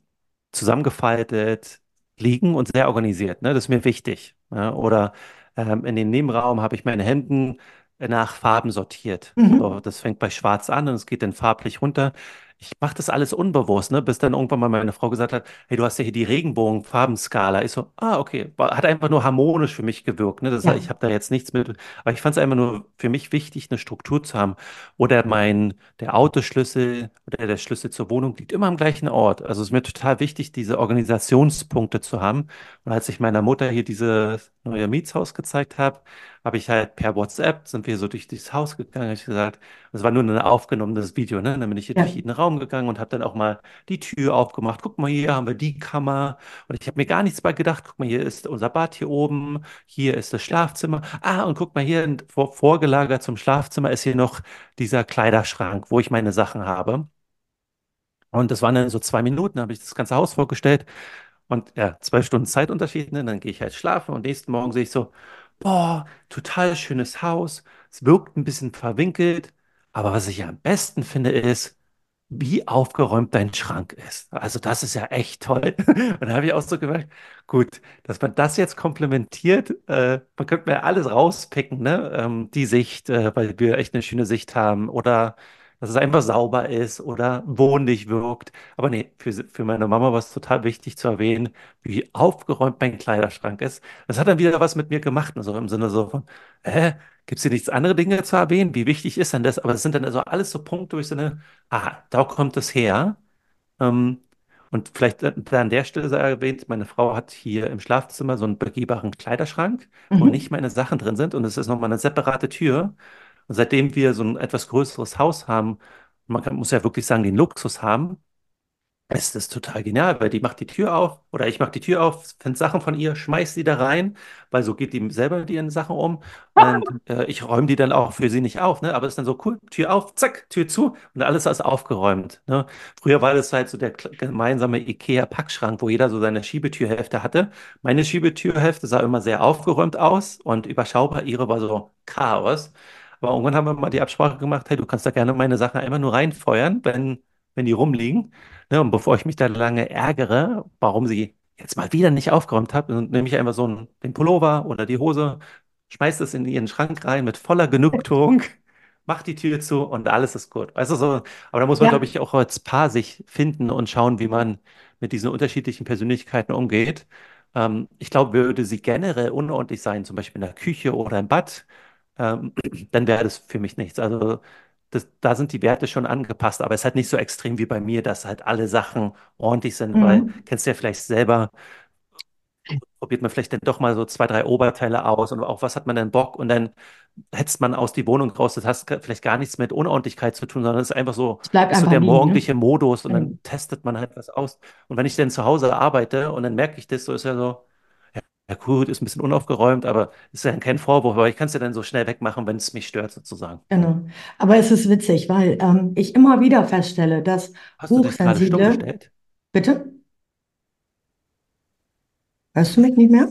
zusammengefaltet liegen und sehr organisiert. Ne? Das ist mir wichtig. Ja? Oder ähm, in den Nebenraum habe ich meine Hemden nach Farben sortiert. So, Mhm. das fängt bei Schwarz an und es geht dann farblich runter. Ich mache das alles unbewusst, ne? Bis dann irgendwann mal meine Frau gesagt hat, hey, du hast ja hier die Regenbogenfarbenskala. Ich so, ah, okay. Hat einfach nur harmonisch für mich gewirkt. Ne? Das, Ja, ich habe da jetzt nichts mit. Aber ich fand es einfach nur für mich wichtig, eine Struktur zu haben. Oder mein, der Autoschlüssel oder der Schlüssel zur Wohnung liegt immer am gleichen Ort. Also es ist mir total wichtig, diese Organisationspunkte zu haben. Und als ich meiner Mutter hier dieses neue Mietshaus gezeigt habe, habe ich halt per WhatsApp, sind wir so durch dieses Haus gegangen, habe ich gesagt, das war nur ein aufgenommenes Video, ne? Dann bin ich hier durch ja, jeden Raum gegangen und habe dann auch mal die Tür aufgemacht. Guck mal, hier haben wir die Kammer. Und ich habe mir gar nichts bei gedacht. Guck mal, hier ist unser Bad hier oben. Hier ist das Schlafzimmer. Ah, und guck mal, hier vor, vorgelagert zum Schlafzimmer ist hier noch dieser Kleiderschrank, wo ich meine Sachen habe. Und das waren dann so zwei Minuten, habe ich das ganze Haus vorgestellt. Und ja, zwei Stunden Zeitunterschied, ne? Dann gehe ich halt schlafen und nächsten Morgen sehe ich so, boah, total schönes Haus, Es wirkt ein bisschen verwinkelt, aber was ich am besten finde, ist, wie aufgeräumt dein Schrank ist. Also das ist ja echt toll. Und da habe ich auch so gemerkt, gut, dass man das jetzt komplementiert, äh, man könnte mir alles rauspicken, ne? Ähm, die Sicht, äh, weil wir echt eine schöne Sicht haben oder dass es einfach sauber ist oder wohnlich wirkt. Aber nee, für, für meine Mama war es total wichtig zu erwähnen, wie aufgeräumt mein Kleiderschrank ist. Das hat dann wieder was mit mir gemacht, also im Sinne so von, hä, gibt es hier nichts andere Dinge zu erwähnen? Wie wichtig ist denn das? Aber es sind dann also alles so Punkte, wo ich so eine, ah, da kommt es her. Ähm, und vielleicht an der Stelle sei erwähnt, meine Frau hat hier im Schlafzimmer so einen begehbaren Kleiderschrank, wo Mhm. nicht meine Sachen drin sind und es ist nochmal eine separate Tür. Und seitdem wir so ein etwas größeres Haus haben, man kann, muss ja wirklich sagen, den Luxus haben, es ist total genial, weil die macht die Tür auf oder ich mache die Tür auf, finde Sachen von ihr, schmeiß die da rein, weil so geht die selber mit ihren Sachen um und äh, ich räume die dann auch für sie nicht auf, ne? Aber es ist dann so cool, Tür auf, zack, Tür zu und alles ist aufgeräumt, ne? Früher war das halt so der gemeinsame IKEA-Packschrank, wo jeder so seine Schiebetürhälfte hatte. Meine Schiebetürhälfte sah immer sehr aufgeräumt aus und überschaubar, ihre war so Chaos. Aber irgendwann haben wir mal die Absprache gemacht, hey, du kannst da gerne meine Sachen einfach nur reinfeuern, wenn, wenn die rumliegen. Ne, und bevor ich mich da lange ärgere, warum sie jetzt mal wieder nicht aufgeräumt hat, dann nehme ich einfach so einen, den Pullover oder die Hose, schmeiß es in ihren Schrank rein mit voller Genugtuung, mach die Tür zu und alles ist gut. Weißt du, so, aber da muss man, glaube Ja. ich, auch als Paar sich finden und schauen, wie man mit diesen unterschiedlichen Persönlichkeiten umgeht. Ähm, ich glaube, würde sie generell unordentlich sein, zum Beispiel in der Küche oder im Bad, ähm, dann wäre das für mich nichts. Also das, da sind die Werte schon angepasst, aber es ist halt nicht so extrem wie bei mir, dass halt alle Sachen ordentlich sind, weil Mhm. kennst du ja vielleicht selber, probiert man vielleicht dann doch mal so zwei, drei Oberteile aus und auch was hat man denn Bock und dann hetzt man aus die Wohnung raus. Das hat vielleicht gar nichts mit Unordentlichkeit zu tun, sondern es ist einfach so, ist so der liegen, ne? morgendliche Modus und Genau. dann testet man halt was aus. Und wenn ich dann zu Hause arbeite und dann merke ich das, so ist ja so, ja, gut, ist ein bisschen unaufgeräumt, aber ist ja kein Vorwurf, aber ich kann es ja dann so schnell wegmachen, wenn es mich stört sozusagen. Genau. Aber es ist witzig, weil ähm, ich immer wieder feststelle, dass Hast du dich Hochsensible, gestellt? bitte, hörst du mich nicht mehr?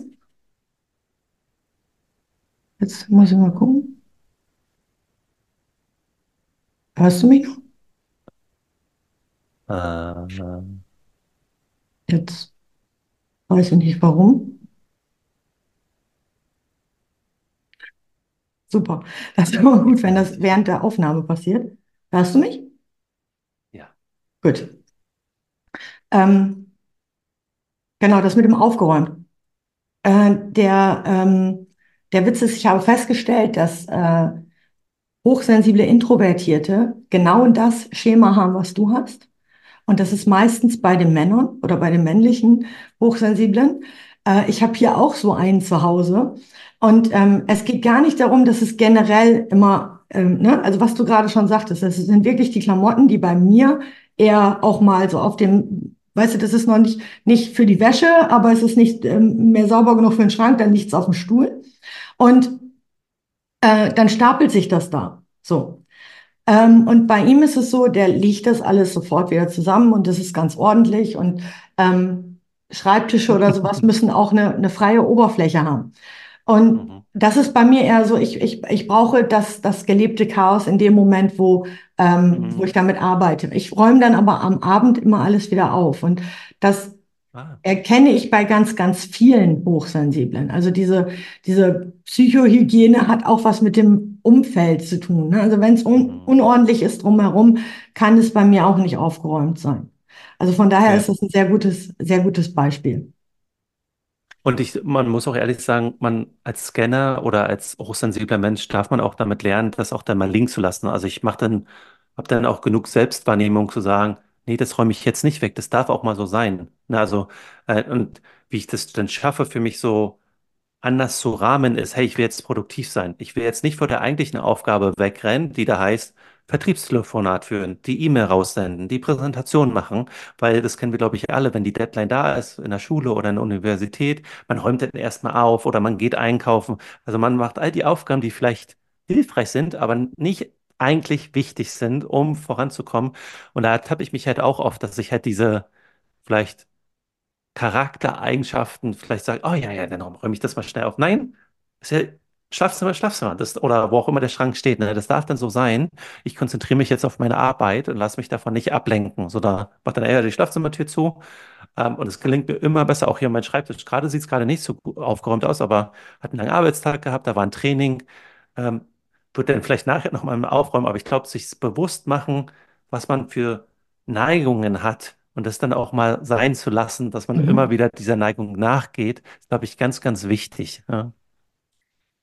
Jetzt muss ich mal gucken. Hörst du mich noch? Äh, Jetzt weiß ich nicht warum. Super. Das ist immer gut, wenn das während der Aufnahme passiert. Hörst du mich? ja. Gut. Ähm, genau, das mit dem Aufgeräumt. Äh, der, ähm, der Witz ist, ich habe festgestellt, dass äh, hochsensible Introvertierte genau das Schema haben, was du hast. Und das ist meistens bei den Männern oder bei den männlichen Hochsensiblen. Äh, ich habe hier auch so einen zu Hause. Und ähm, es geht gar nicht darum, dass es generell immer, ähm, ne, also was du gerade schon sagtest, das sind wirklich die Klamotten, die bei mir eher auch mal so auf dem, weißt du, das ist noch nicht, nicht für die Wäsche, aber es ist nicht ähm, mehr sauber genug für den Schrank, dann nichts auf dem Stuhl. Und äh, dann stapelt sich das da. So. Ähm, und bei ihm ist es so, der legt das alles sofort wieder zusammen und das ist ganz ordentlich. Und ähm, Schreibtische oder sowas müssen auch eine, eine freie Oberfläche haben. Und Mhm. das ist bei mir eher so, ich, ich, ich brauche das, das gelebte Chaos in dem Moment, wo, ähm, wo ich Mhm. damit arbeite. Ich räume dann aber am Abend immer alles wieder auf. Und das Ah. erkenne ich bei ganz, ganz vielen Hochsensiblen. Also diese, diese Psychohygiene hat auch was mit dem Umfeld zu tun. Ne? Also wenn es un Mhm. unordentlich ist drumherum, kann es bei mir auch nicht aufgeräumt sein. Also von daher Ja. ist das ein sehr gutes, sehr gutes Beispiel. Und ich, man muss auch ehrlich sagen, man als Scanner oder als hochsensibler Mensch darf man auch damit lernen, das auch dann mal liegen zu lassen. Also ich mache dann, habe dann auch genug Selbstwahrnehmung zu sagen, nee, das räume ich jetzt nicht weg, das darf auch mal so sein. Na, also, äh, und wie ich das dann schaffe, für mich so anders zu rahmen ist, hey, ich will jetzt produktiv sein. Ich will jetzt nicht vor der eigentlichen Aufgabe wegrennen, die da heißt, Vertriebstelefonat führen, die E-Mail raussenden, die Präsentation machen, weil das kennen wir, glaube ich, alle, wenn die Deadline da ist, in der Schule oder in der Universität, man räumt dann erstmal auf oder man geht einkaufen. Also man macht all die Aufgaben, die vielleicht hilfreich sind, aber nicht eigentlich wichtig sind, um voranzukommen. Und da ertappe ich mich halt auch oft, dass ich halt diese vielleicht Charaktereigenschaften vielleicht sage, oh ja, ja, dann räume ich das mal schnell auf. Nein, ist ja Schlafzimmer, Schlafzimmer, das, oder wo auch immer der Schrank steht, ne? Das darf dann so sein. Ich konzentriere mich jetzt auf meine Arbeit und lasse mich davon nicht ablenken. So, da macht dann eher die Schlafzimmertür zu. Ähm, und es gelingt mir immer besser, auch hier an meinem Schreibtisch. Gerade sieht es gerade nicht so aufgeräumt aus, aber hat einen langen Arbeitstag gehabt, da war ein Training. Ähm, wird dann vielleicht nachher nochmal aufräumen, aber ich glaube, sich bewusst machen, was man für Neigungen hat und das dann auch mal sein zu lassen, dass man immer Mhm. wieder dieser Neigung nachgeht, ist, glaube ich, ganz, ganz wichtig. Ja.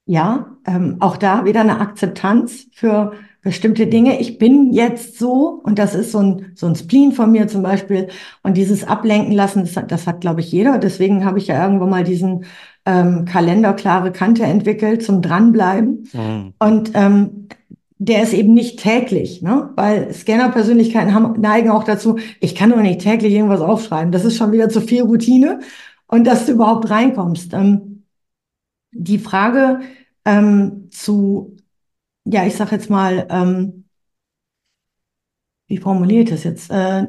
Ja, ähm, auch da wieder eine Akzeptanz für bestimmte Dinge. Ich bin jetzt so, und das ist so ein, so ein Spleen von mir zum Beispiel. Und dieses Ablenken lassen, das, hat- das hat, glaube ich, jeder. Deswegen habe ich ja irgendwann mal diesen ähm, Kalender klare Kante entwickelt zum Dranbleiben. Mhm. Und ähm, der ist eben nicht täglich, ne? Weil Scanner-Persönlichkeiten haben, neigen auch dazu, ich kann doch nicht täglich irgendwas aufschreiben. Das ist schon wieder zu viel Routine. Und dass du überhaupt reinkommst. Ähm, die Frage ähm, zu, ja, ich sag jetzt mal, ähm, wie formuliere ich das jetzt? Äh,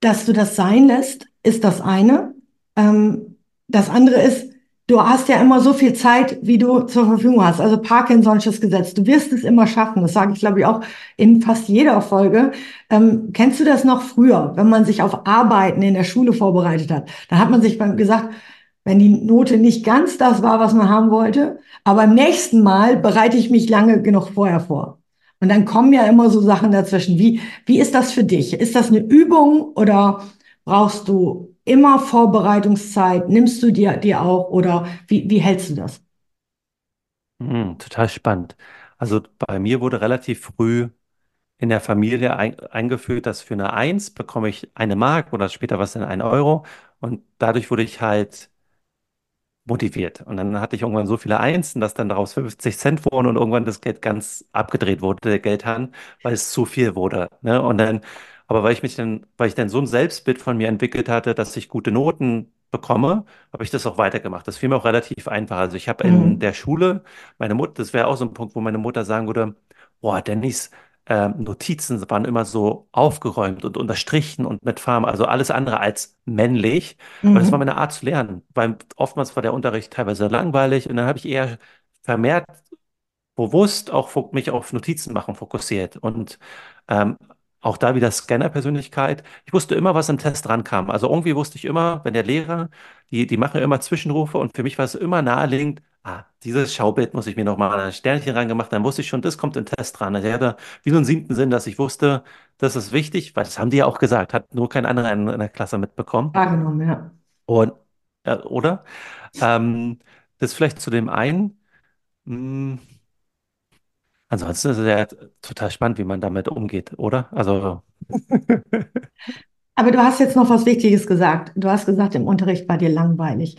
dass du das sein lässt, ist das eine. Ähm, das andere ist, du hast ja immer so viel Zeit, wie du zur Verfügung hast. Also Parkinson'sches Gesetz. Du wirst es immer schaffen. Das sage ich, glaube ich, auch in fast jeder Folge. Ähm, kennst du das noch früher, wenn man sich auf Arbeiten in der Schule vorbereitet hat? Da hat man sich gesagt, wenn die Note nicht ganz das war, was man haben wollte, aber beim nächsten Mal bereite ich mich lange genug vorher vor. Und dann kommen ja immer so Sachen dazwischen. Wie, wie ist das für dich? Ist das eine Übung oder brauchst du immer Vorbereitungszeit? Nimmst du dir dir auch oder wie, wie hältst du das? Mhm, total spannend. Also bei mir wurde relativ früh in der Familie ein, eingeführt, dass für eine Eins bekomme ich eine Mark oder später was dann ein Euro. Und dadurch wurde ich halt motiviert. Und dann hatte ich irgendwann so viele Einsen, dass dann daraus 50 Cent wurden und irgendwann das Geld ganz abgedreht wurde, der Geldhahn, weil es zu viel wurde. Ne? Und dann, aber weil ich mich dann, weil ich dann so ein Selbstbild von mir entwickelt hatte, dass ich gute Noten bekomme, habe ich das auch weitergemacht. Das fiel mir auch relativ einfach. Also ich habe in Mhm. der Schule, meine Mutter, das wäre auch so ein Punkt, wo meine Mutter sagen würde, boah, Dennis, ähm, Notizen waren immer so aufgeräumt und unterstrichen und mit Farben, also alles andere als männlich. Aber das war Mhm. meine Art zu lernen, weil oftmals war der Unterricht teilweise langweilig und dann habe ich eher vermehrt bewusst auch mich auf Notizen machen fokussiert und ähm, auch da wieder Scanner-Persönlichkeit. Ich wusste immer, was im Test rankam. Also irgendwie wusste ich immer, wenn der Lehrer, die, die machen immer Zwischenrufe und für mich war es immer naheliegend, ah, dieses Schaubild muss ich mir nochmal ein Sternchen reingemacht, dann wusste ich schon, das kommt im Test dran. Also ich hatte wie so einen siebten Sinn, dass ich wusste, das ist wichtig, weil das haben die ja auch gesagt, hat nur kein anderer in, in der Klasse mitbekommen. Wahrgenommen, ja. Und, äh, oder? Ähm, das vielleicht zu dem einen. Mh, ansonsten ist es ja total spannend, wie man damit umgeht, oder? Also, Aber du hast jetzt noch was Wichtiges gesagt. Du hast gesagt, im Unterricht war dir langweilig.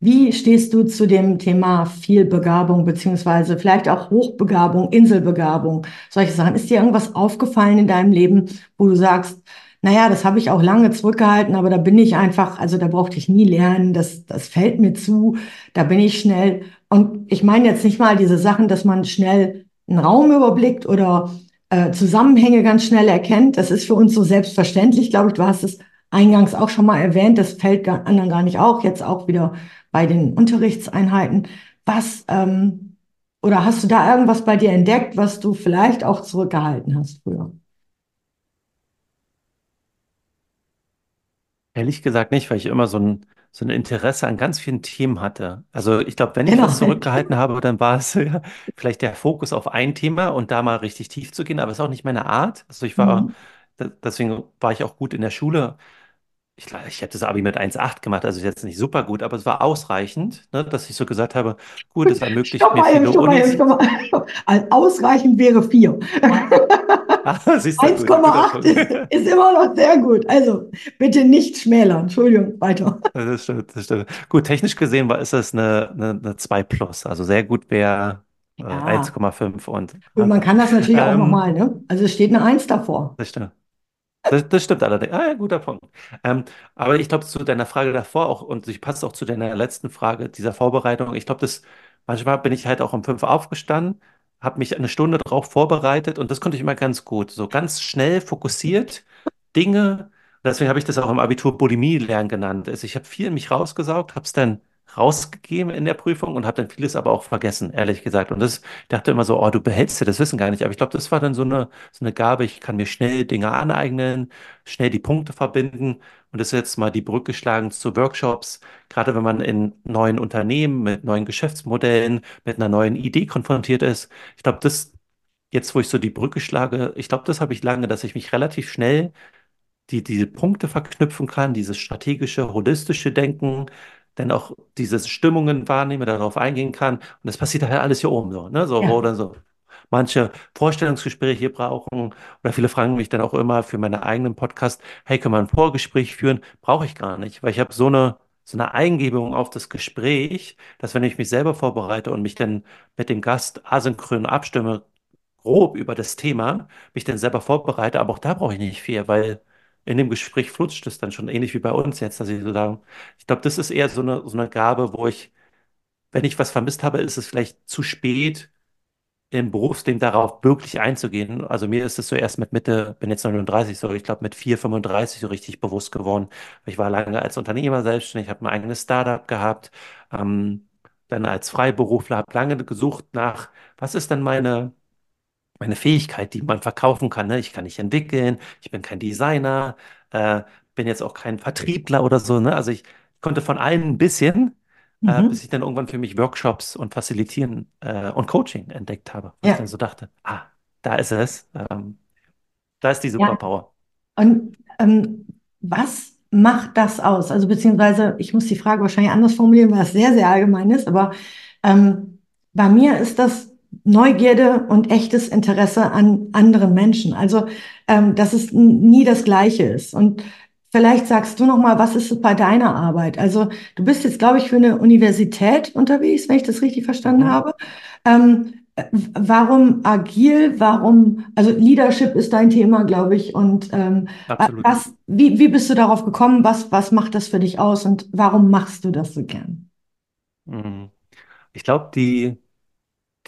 Wie stehst du zu dem Thema Vielbegabung beziehungsweise vielleicht auch Hochbegabung, Inselbegabung, solche Sachen? Ist dir irgendwas aufgefallen in deinem Leben, wo du sagst, naja, das habe ich auch lange zurückgehalten, aber da bin ich einfach, also da brauchte ich nie lernen, das, das fällt mir zu, da bin ich schnell. Und ich meine jetzt nicht mal diese Sachen, dass man schnell einen Raum überblickt oder äh, Zusammenhänge ganz schnell erkennt. Das ist für uns so selbstverständlich, glaube ich. Du hast es eingangs auch schon mal erwähnt. Das fällt anderen gar nicht auf. Jetzt auch wieder bei den Unterrichtseinheiten. Was, ähm, oder hast du da irgendwas bei dir entdeckt, was du vielleicht auch zurückgehalten hast früher? ehrlich gesagt nicht, weil ich immer so ein, so ein Interesse an ganz vielen Themen hatte. Also, ich glaube, wenn ich Genau. was zurückgehalten habe, dann war es ja vielleicht der Fokus auf ein Thema und da mal richtig tief zu gehen, aber es ist auch nicht meine Art. Also, ich war, Mhm. de- deswegen war ich auch gut in der Schule. Ich, gla- ich habe das Abi mit 1,8 gemacht, also jetzt nicht super gut, aber es war ausreichend, ne, dass ich so gesagt habe, gut, es ermöglicht Stopp mir mal viele stopp mal Unis. stopp mal. Also Ausreichend wäre vier. Ah, siehst du, gut, guter 1,8 ist, ist immer noch sehr gut. Also bitte nicht schmälern. Entschuldigung, weiter. Das stimmt, das stimmt. Gut, technisch gesehen war, ist das eine, eine, eine 2 plus, also sehr gut wäre äh, Ja, 1,5 und ja. man kann das natürlich auch Ähm, nochmal, ne? Also es steht eine Eins davor. das stimmt. Das, das stimmt allerdings. Ah, ja, guter Punkt. Ähm, aber ich glaube, zu deiner Frage davor auch, und ich passe auch zu deiner letzten Frage, dieser Vorbereitung, ich glaube, das, manchmal bin ich halt auch um fünf aufgestanden, habe mich eine Stunde darauf vorbereitet und das konnte ich immer ganz gut. So ganz schnell, fokussiert Dinge, deswegen habe ich das auch im Abitur Bulimie lernen genannt. Also ich habe viel in mich rausgesaugt, habe es dann rausgegeben in der Prüfung und habe dann vieles aber auch vergessen, ehrlich gesagt. Und das dachte immer so, oh, du behältst dir das Wissen gar nicht. Aber ich glaube, das war dann so eine, so eine Gabe. Ich kann mir schnell Dinge aneignen, schnell die Punkte verbinden. Und das ist jetzt mal die Brücke schlagen zu Workshops. Gerade wenn man in neuen Unternehmen mit neuen Geschäftsmodellen, mit einer neuen Idee konfrontiert ist. Ich glaube, das jetzt, wo ich so die Brücke schlage, ich glaube, das habe ich lange, dass ich mich relativ schnell die diese Punkte verknüpfen kann, dieses strategische, holistische Denken, dann auch diese Stimmungen wahrnehme, darauf eingehen kann. Und das passiert halt alles hier oben so, ne? So, Ja. dann so manche Vorstellungsgespräche brauchen oder viele fragen mich dann auch immer für meinen eigenen Podcast, hey, können wir ein Vorgespräch führen? Brauche ich gar nicht, weil ich habe so eine so eine Eingebung auf das Gespräch, dass wenn ich mich selber vorbereite und mich dann mit dem Gast asynchron abstimme, grob über das Thema, mich dann selber vorbereite, aber auch da brauche ich nicht viel, weil in dem Gespräch flutscht es dann schon ähnlich wie bei uns jetzt, dass ich so sagen, ich glaube, das ist eher so eine, so eine Gabe, wo ich, wenn ich was vermisst habe, ist es vielleicht zu spät im Berufsleben darauf wirklich einzugehen. Also mir ist es so erst mit Mitte, bin jetzt 39, so ich glaube mit 4, 35 so richtig bewusst geworden. Ich war lange als Unternehmer selbstständig, habe mein eigenes Startup gehabt, ähm, dann als Freiberufler, habe lange gesucht nach, was ist denn meine meine Fähigkeit, die man verkaufen kann. Ne? Ich kann nicht entwickeln, ich bin kein Designer, äh, bin jetzt auch kein Vertriebler oder so. Ne? Also ich konnte von allen ein bisschen, äh, bis Mhm. ich dann irgendwann für mich Workshops und Facilitieren äh, und Coaching entdeckt habe, wo ich dann Ja. so dachte, ah, da ist es, ähm, da ist die Ja. Superpower. Und ähm, was macht das aus? Also beziehungsweise, ich muss die Frage wahrscheinlich anders formulieren, weil es sehr, sehr allgemein ist, aber ähm, bei mir ist das Neugierde und echtes Interesse an anderen Menschen. Also, ähm, dass es nie das Gleiche ist. Und vielleicht sagst du noch mal, was ist es bei deiner Arbeit? Also, du bist jetzt, glaube ich, für eine Universität unterwegs, wenn ich das richtig verstanden Mhm. habe. Ähm, äh, Warum agil? Warum, also Leadership ist dein Thema, glaube ich. Und ähm, Absolut. was, wie, wie bist du darauf gekommen? Was, was macht das für dich aus und warum machst du das so gern? Mhm. Ich glaube, die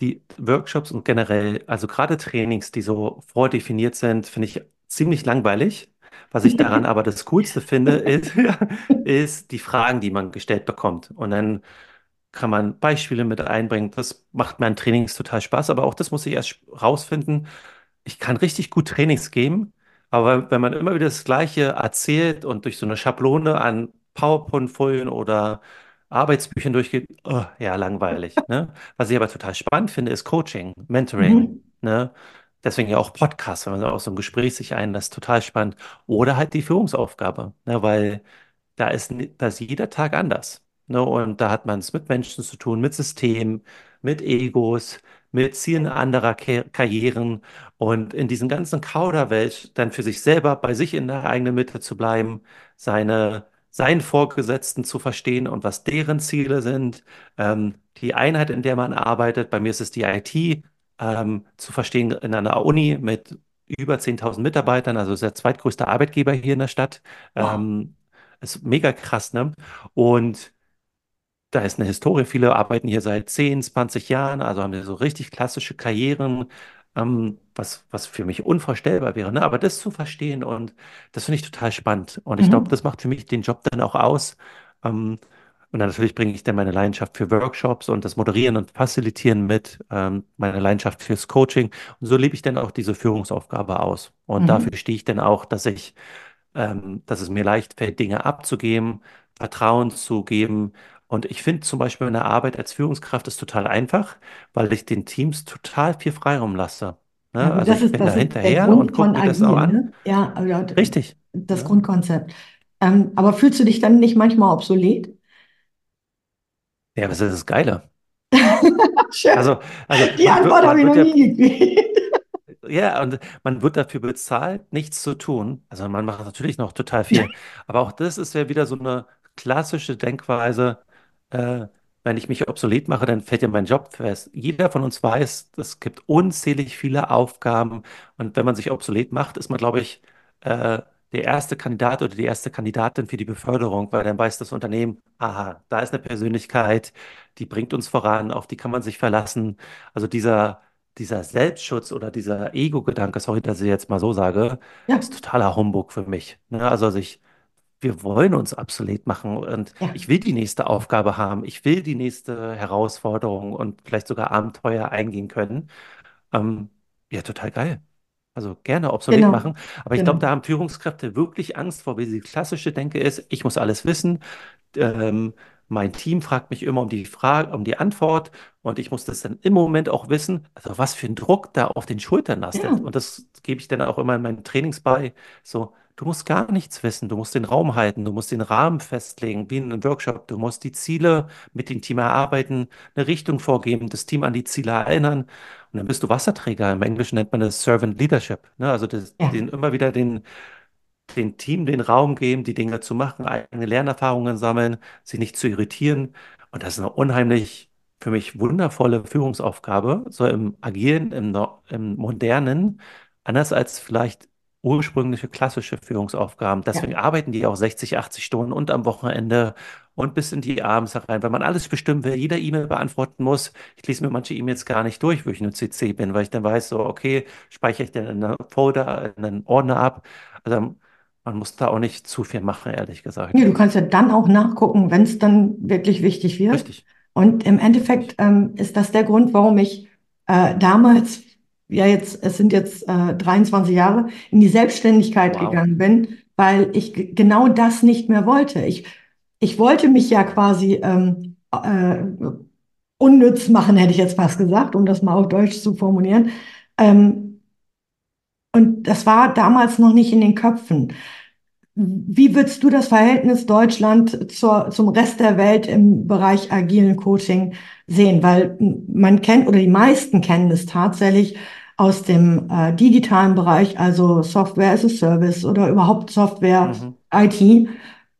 Die Workshops und generell, also gerade Trainings, die so vordefiniert sind, finde ich ziemlich langweilig. Was ich daran aber das Coolste finde, ist, ist die Fragen, die man gestellt bekommt. Und dann kann man Beispiele mit einbringen. Das macht meinen Trainings total Spaß, aber auch das muss ich erst rausfinden. Ich kann richtig gut Trainings geben, aber wenn man immer wieder das Gleiche erzählt und durch so eine Schablone an PowerPoint-Folien oder Arbeitsbüchern durchgeht, oh, ja, langweilig, ne? Was ich aber total spannend finde, ist Coaching, Mentoring, Mhm. ne? Deswegen ja auch Podcasts, wenn man auf so ein Gespräch sich einlässt, total spannend. Oder halt die Führungsaufgabe, ne? Weil da ist, da ist jeder Tag anders. Ne? Und da hat man es mit Menschen zu tun, mit Systemen, mit Egos, mit Zielen anderer Ka Karrieren. Und in diesem ganzen Kauderwelsch dann für sich selber bei sich in der eigenen Mitte zu bleiben, seine, seinen Vorgesetzten zu verstehen und was deren Ziele sind, ähm, die Einheit, in der man arbeitet, bei mir ist es die IT, ähm, zu verstehen in einer Uni mit über 10.000 Mitarbeitern, also ist der zweitgrößte Arbeitgeber hier in der Stadt. Wow. Ähm, ist mega krass, ne? Und da ist eine Historie. Viele arbeiten hier seit 10, 20 Jahren, also haben wir so richtig klassische Karrieren, ähm, was, was für mich unvorstellbar wäre, ne? Aber das zu verstehen und das finde ich total spannend. Und ich glaube, Mhm. das macht für mich den Job dann auch aus. Ähm, und dann natürlich bringe ich dann meine Leidenschaft für Workshops und das Moderieren und Facilitieren mit, ähm, meine Leidenschaft fürs Coaching. Und so lebe ich dann auch diese Führungsaufgabe aus. Und Mhm. dafür stehe ich dann auch, dass ich ähm, dass es mir leicht fällt, Dinge abzugeben, Vertrauen zu geben. Und ich finde zum Beispiel meine Arbeit als Führungskraft ist total einfach, weil ich den Teams total viel Freiraum lasse. Ja Ne? gut, Also ich ist, bin da hinterher und gucke mir das auch an. ne? Ja, ja, d- Richtig. das Ne? Grundkonzept. Ähm, aber fühlst du dich dann nicht manchmal obsolet? Ja, was ist das Geile? Also, also Die Antwort habe ich noch wird ja nie gekriegt. Ja, und man wird dafür bezahlt, nichts zu tun. Also man macht natürlich noch total viel. Aber auch das ist ja wieder so eine klassische Denkweise. Äh, wenn ich mich obsolet mache, dann fällt ja mein Job fest. Jeder von uns weiß, es gibt unzählig viele Aufgaben. Und wenn man sich obsolet macht, ist man, glaube ich, äh, der erste Kandidat oder die erste Kandidatin für die Beförderung, weil dann weiß das Unternehmen, aha, da ist eine Persönlichkeit, die bringt uns voran, auf die kann man sich verlassen. Also dieser dieser Selbstschutz oder dieser Ego-Gedanke, sorry, dass ich jetzt mal so sage, Ja, ist totaler Humbug für mich. Ne? Also sich wir wollen uns obsolet machen und Ja, ich will die nächste Aufgabe haben, ich will die nächste Herausforderung und vielleicht sogar Abenteuer eingehen können. Ähm, ja, total geil. Also gerne obsolet genau, machen. Aber ich glaube, da genau. haben Führungskräfte wirklich Angst vor, wie die klassische Denke ist, ich muss alles wissen. Ähm, mein Team fragt mich immer um die Frage, um die Antwort und ich muss das dann im Moment auch wissen. Also was für ein Druck da auf den Schultern lastet. Ja, Und das gebe ich dann auch immer in meinen Trainings bei. So, du musst gar nichts wissen. Du musst den Raum halten. Du musst den Rahmen festlegen, wie in einem Workshop. Du musst die Ziele mit dem Team erarbeiten, eine Richtung vorgeben, das Team an die Ziele erinnern. Und dann bist du Wasserträger. Im Englischen nennt man das Servant Leadership. Ne? Also das, ja, den immer wieder den dem Team den Raum geben, die Dinge zu machen, eigene Lernerfahrungen sammeln, sie nicht zu irritieren. Und das ist eine unheimlich für mich wundervolle Führungsaufgabe, so im Agilen, im, im Modernen, anders als vielleicht ursprüngliche klassische Führungsaufgaben. ja. Deswegen arbeiten die auch 60, 80 Stunden und am Wochenende und bis in die Abends herein, weil man alles bestimmen will, jeder E-Mail beantworten muss. Ich lese mir manche E-Mails gar nicht durch, wo ich nur CC bin, weil ich dann weiß, so, okay, speichere ich den in einen Folder, in einen Ordner ab. Also man muss da auch nicht zu viel machen, ehrlich Nee, gesagt. du kannst ja dann auch nachgucken, wenn es dann wirklich wichtig wird. Richtig, Und im Endeffekt ähm, ist das der Grund, warum ich äh, damals, ja jetzt, es sind jetzt äh, 23 Jahre, in die Selbstständigkeit Wow. gegangen bin, weil ich genau das nicht mehr wollte. Ich, ich wollte mich ja quasi ähm, äh, unnütz machen, hätte ich jetzt fast gesagt, um das mal auf Deutsch zu formulieren. Ähm, und das war damals noch nicht in den Köpfen. Wie würdest du das Verhältnis Deutschland zur, zum Rest der Welt im Bereich agilen Coaching sehen? Weil man kennt oder die meisten kennen es tatsächlich aus dem äh, digitalen Bereich, also Software as a Service oder überhaupt Software Mhm. IT.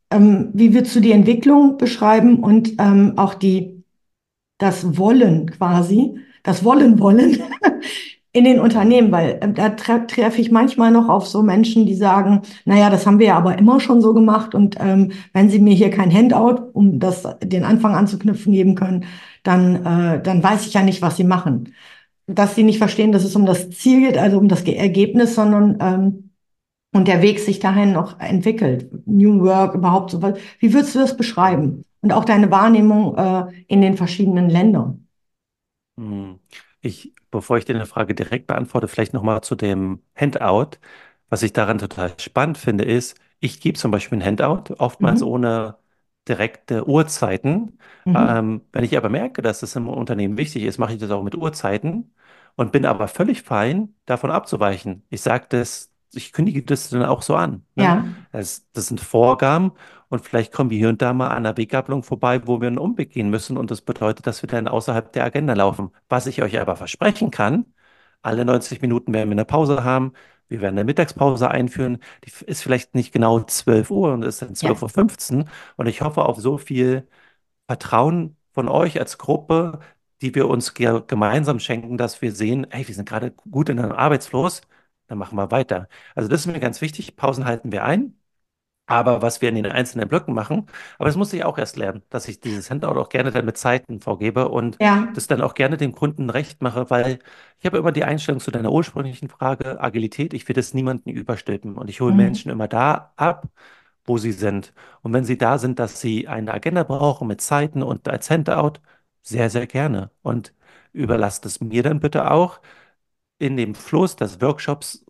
Ähm, wie würdest du die Entwicklung beschreiben und ähm, auch die, das Wollen quasi, das Wollen wollen in den. Unternehmen, weil ähm, da tre treffe ich manchmal noch auf so Menschen, die sagen, naja, das haben wir ja aber immer schon so gemacht und ähm, wenn Sie mir hier kein Handout, um das den Anfang anzuknüpfen, geben können, dann, äh, dann weiß ich ja nicht, was Sie machen. Dass Sie nicht verstehen, dass es um das Ziel geht, also um das Ge- Ergebnis, sondern ähm, und der Weg sich dahin noch entwickelt. New Work, überhaupt so was. Wie würdest du das beschreiben? Und auch deine Wahrnehmung äh, in den verschiedenen Ländern. Hm. Ich, bevor ich dir eine Frage direkt beantworte, vielleicht nochmal zu dem Handout. Was ich daran total spannend finde, ist, ich gebe zum Beispiel ein Handout, oftmals Mhm. ohne direkte Uhrzeiten. Mhm. Ähm, wenn ich aber merke, dass das im Unternehmen wichtig ist, mache ich das auch mit Uhrzeiten und bin aber völlig fein, davon abzuweichen. Ich sage das, ich kündige das dann auch so an. Ne? Ja, Das, das sind Vorgaben und vielleicht kommen wir hier und da mal an einer Weggabelung vorbei, wo wir einen Umweg gehen müssen. Und das bedeutet, dass wir dann außerhalb der Agenda laufen. Was ich euch aber versprechen kann, alle 90 Minuten werden wir eine Pause haben. Wir werden eine Mittagspause einführen. Die ist vielleicht nicht genau 12 Uhr und ist dann ja, 12.15 Uhr. fünfzehn. Und ich hoffe auf so viel Vertrauen von euch als Gruppe, die wir uns ge gemeinsam schenken, dass wir sehen, hey, wir sind gerade gut in einem Arbeitsfluss, dann machen wir weiter. Also das ist mir ganz wichtig. Pausen halten wir ein. Aber was wir in den einzelnen Blöcken machen, aber das muss ich auch erst lernen, dass ich dieses Handout auch gerne dann mit Zeiten vorgebe und ja, das dann auch gerne dem Kunden recht mache, weil ich habe immer die Einstellung zu deiner ursprünglichen Frage, Agilität, ich will das niemanden überstülpen und ich hole mhm. Menschen immer da ab, wo sie sind. Und wenn sie da sind, dass sie eine Agenda brauchen mit Zeiten und als Handout, sehr, sehr gerne. Und überlasst es mir dann bitte auch in dem Fluss des Workshops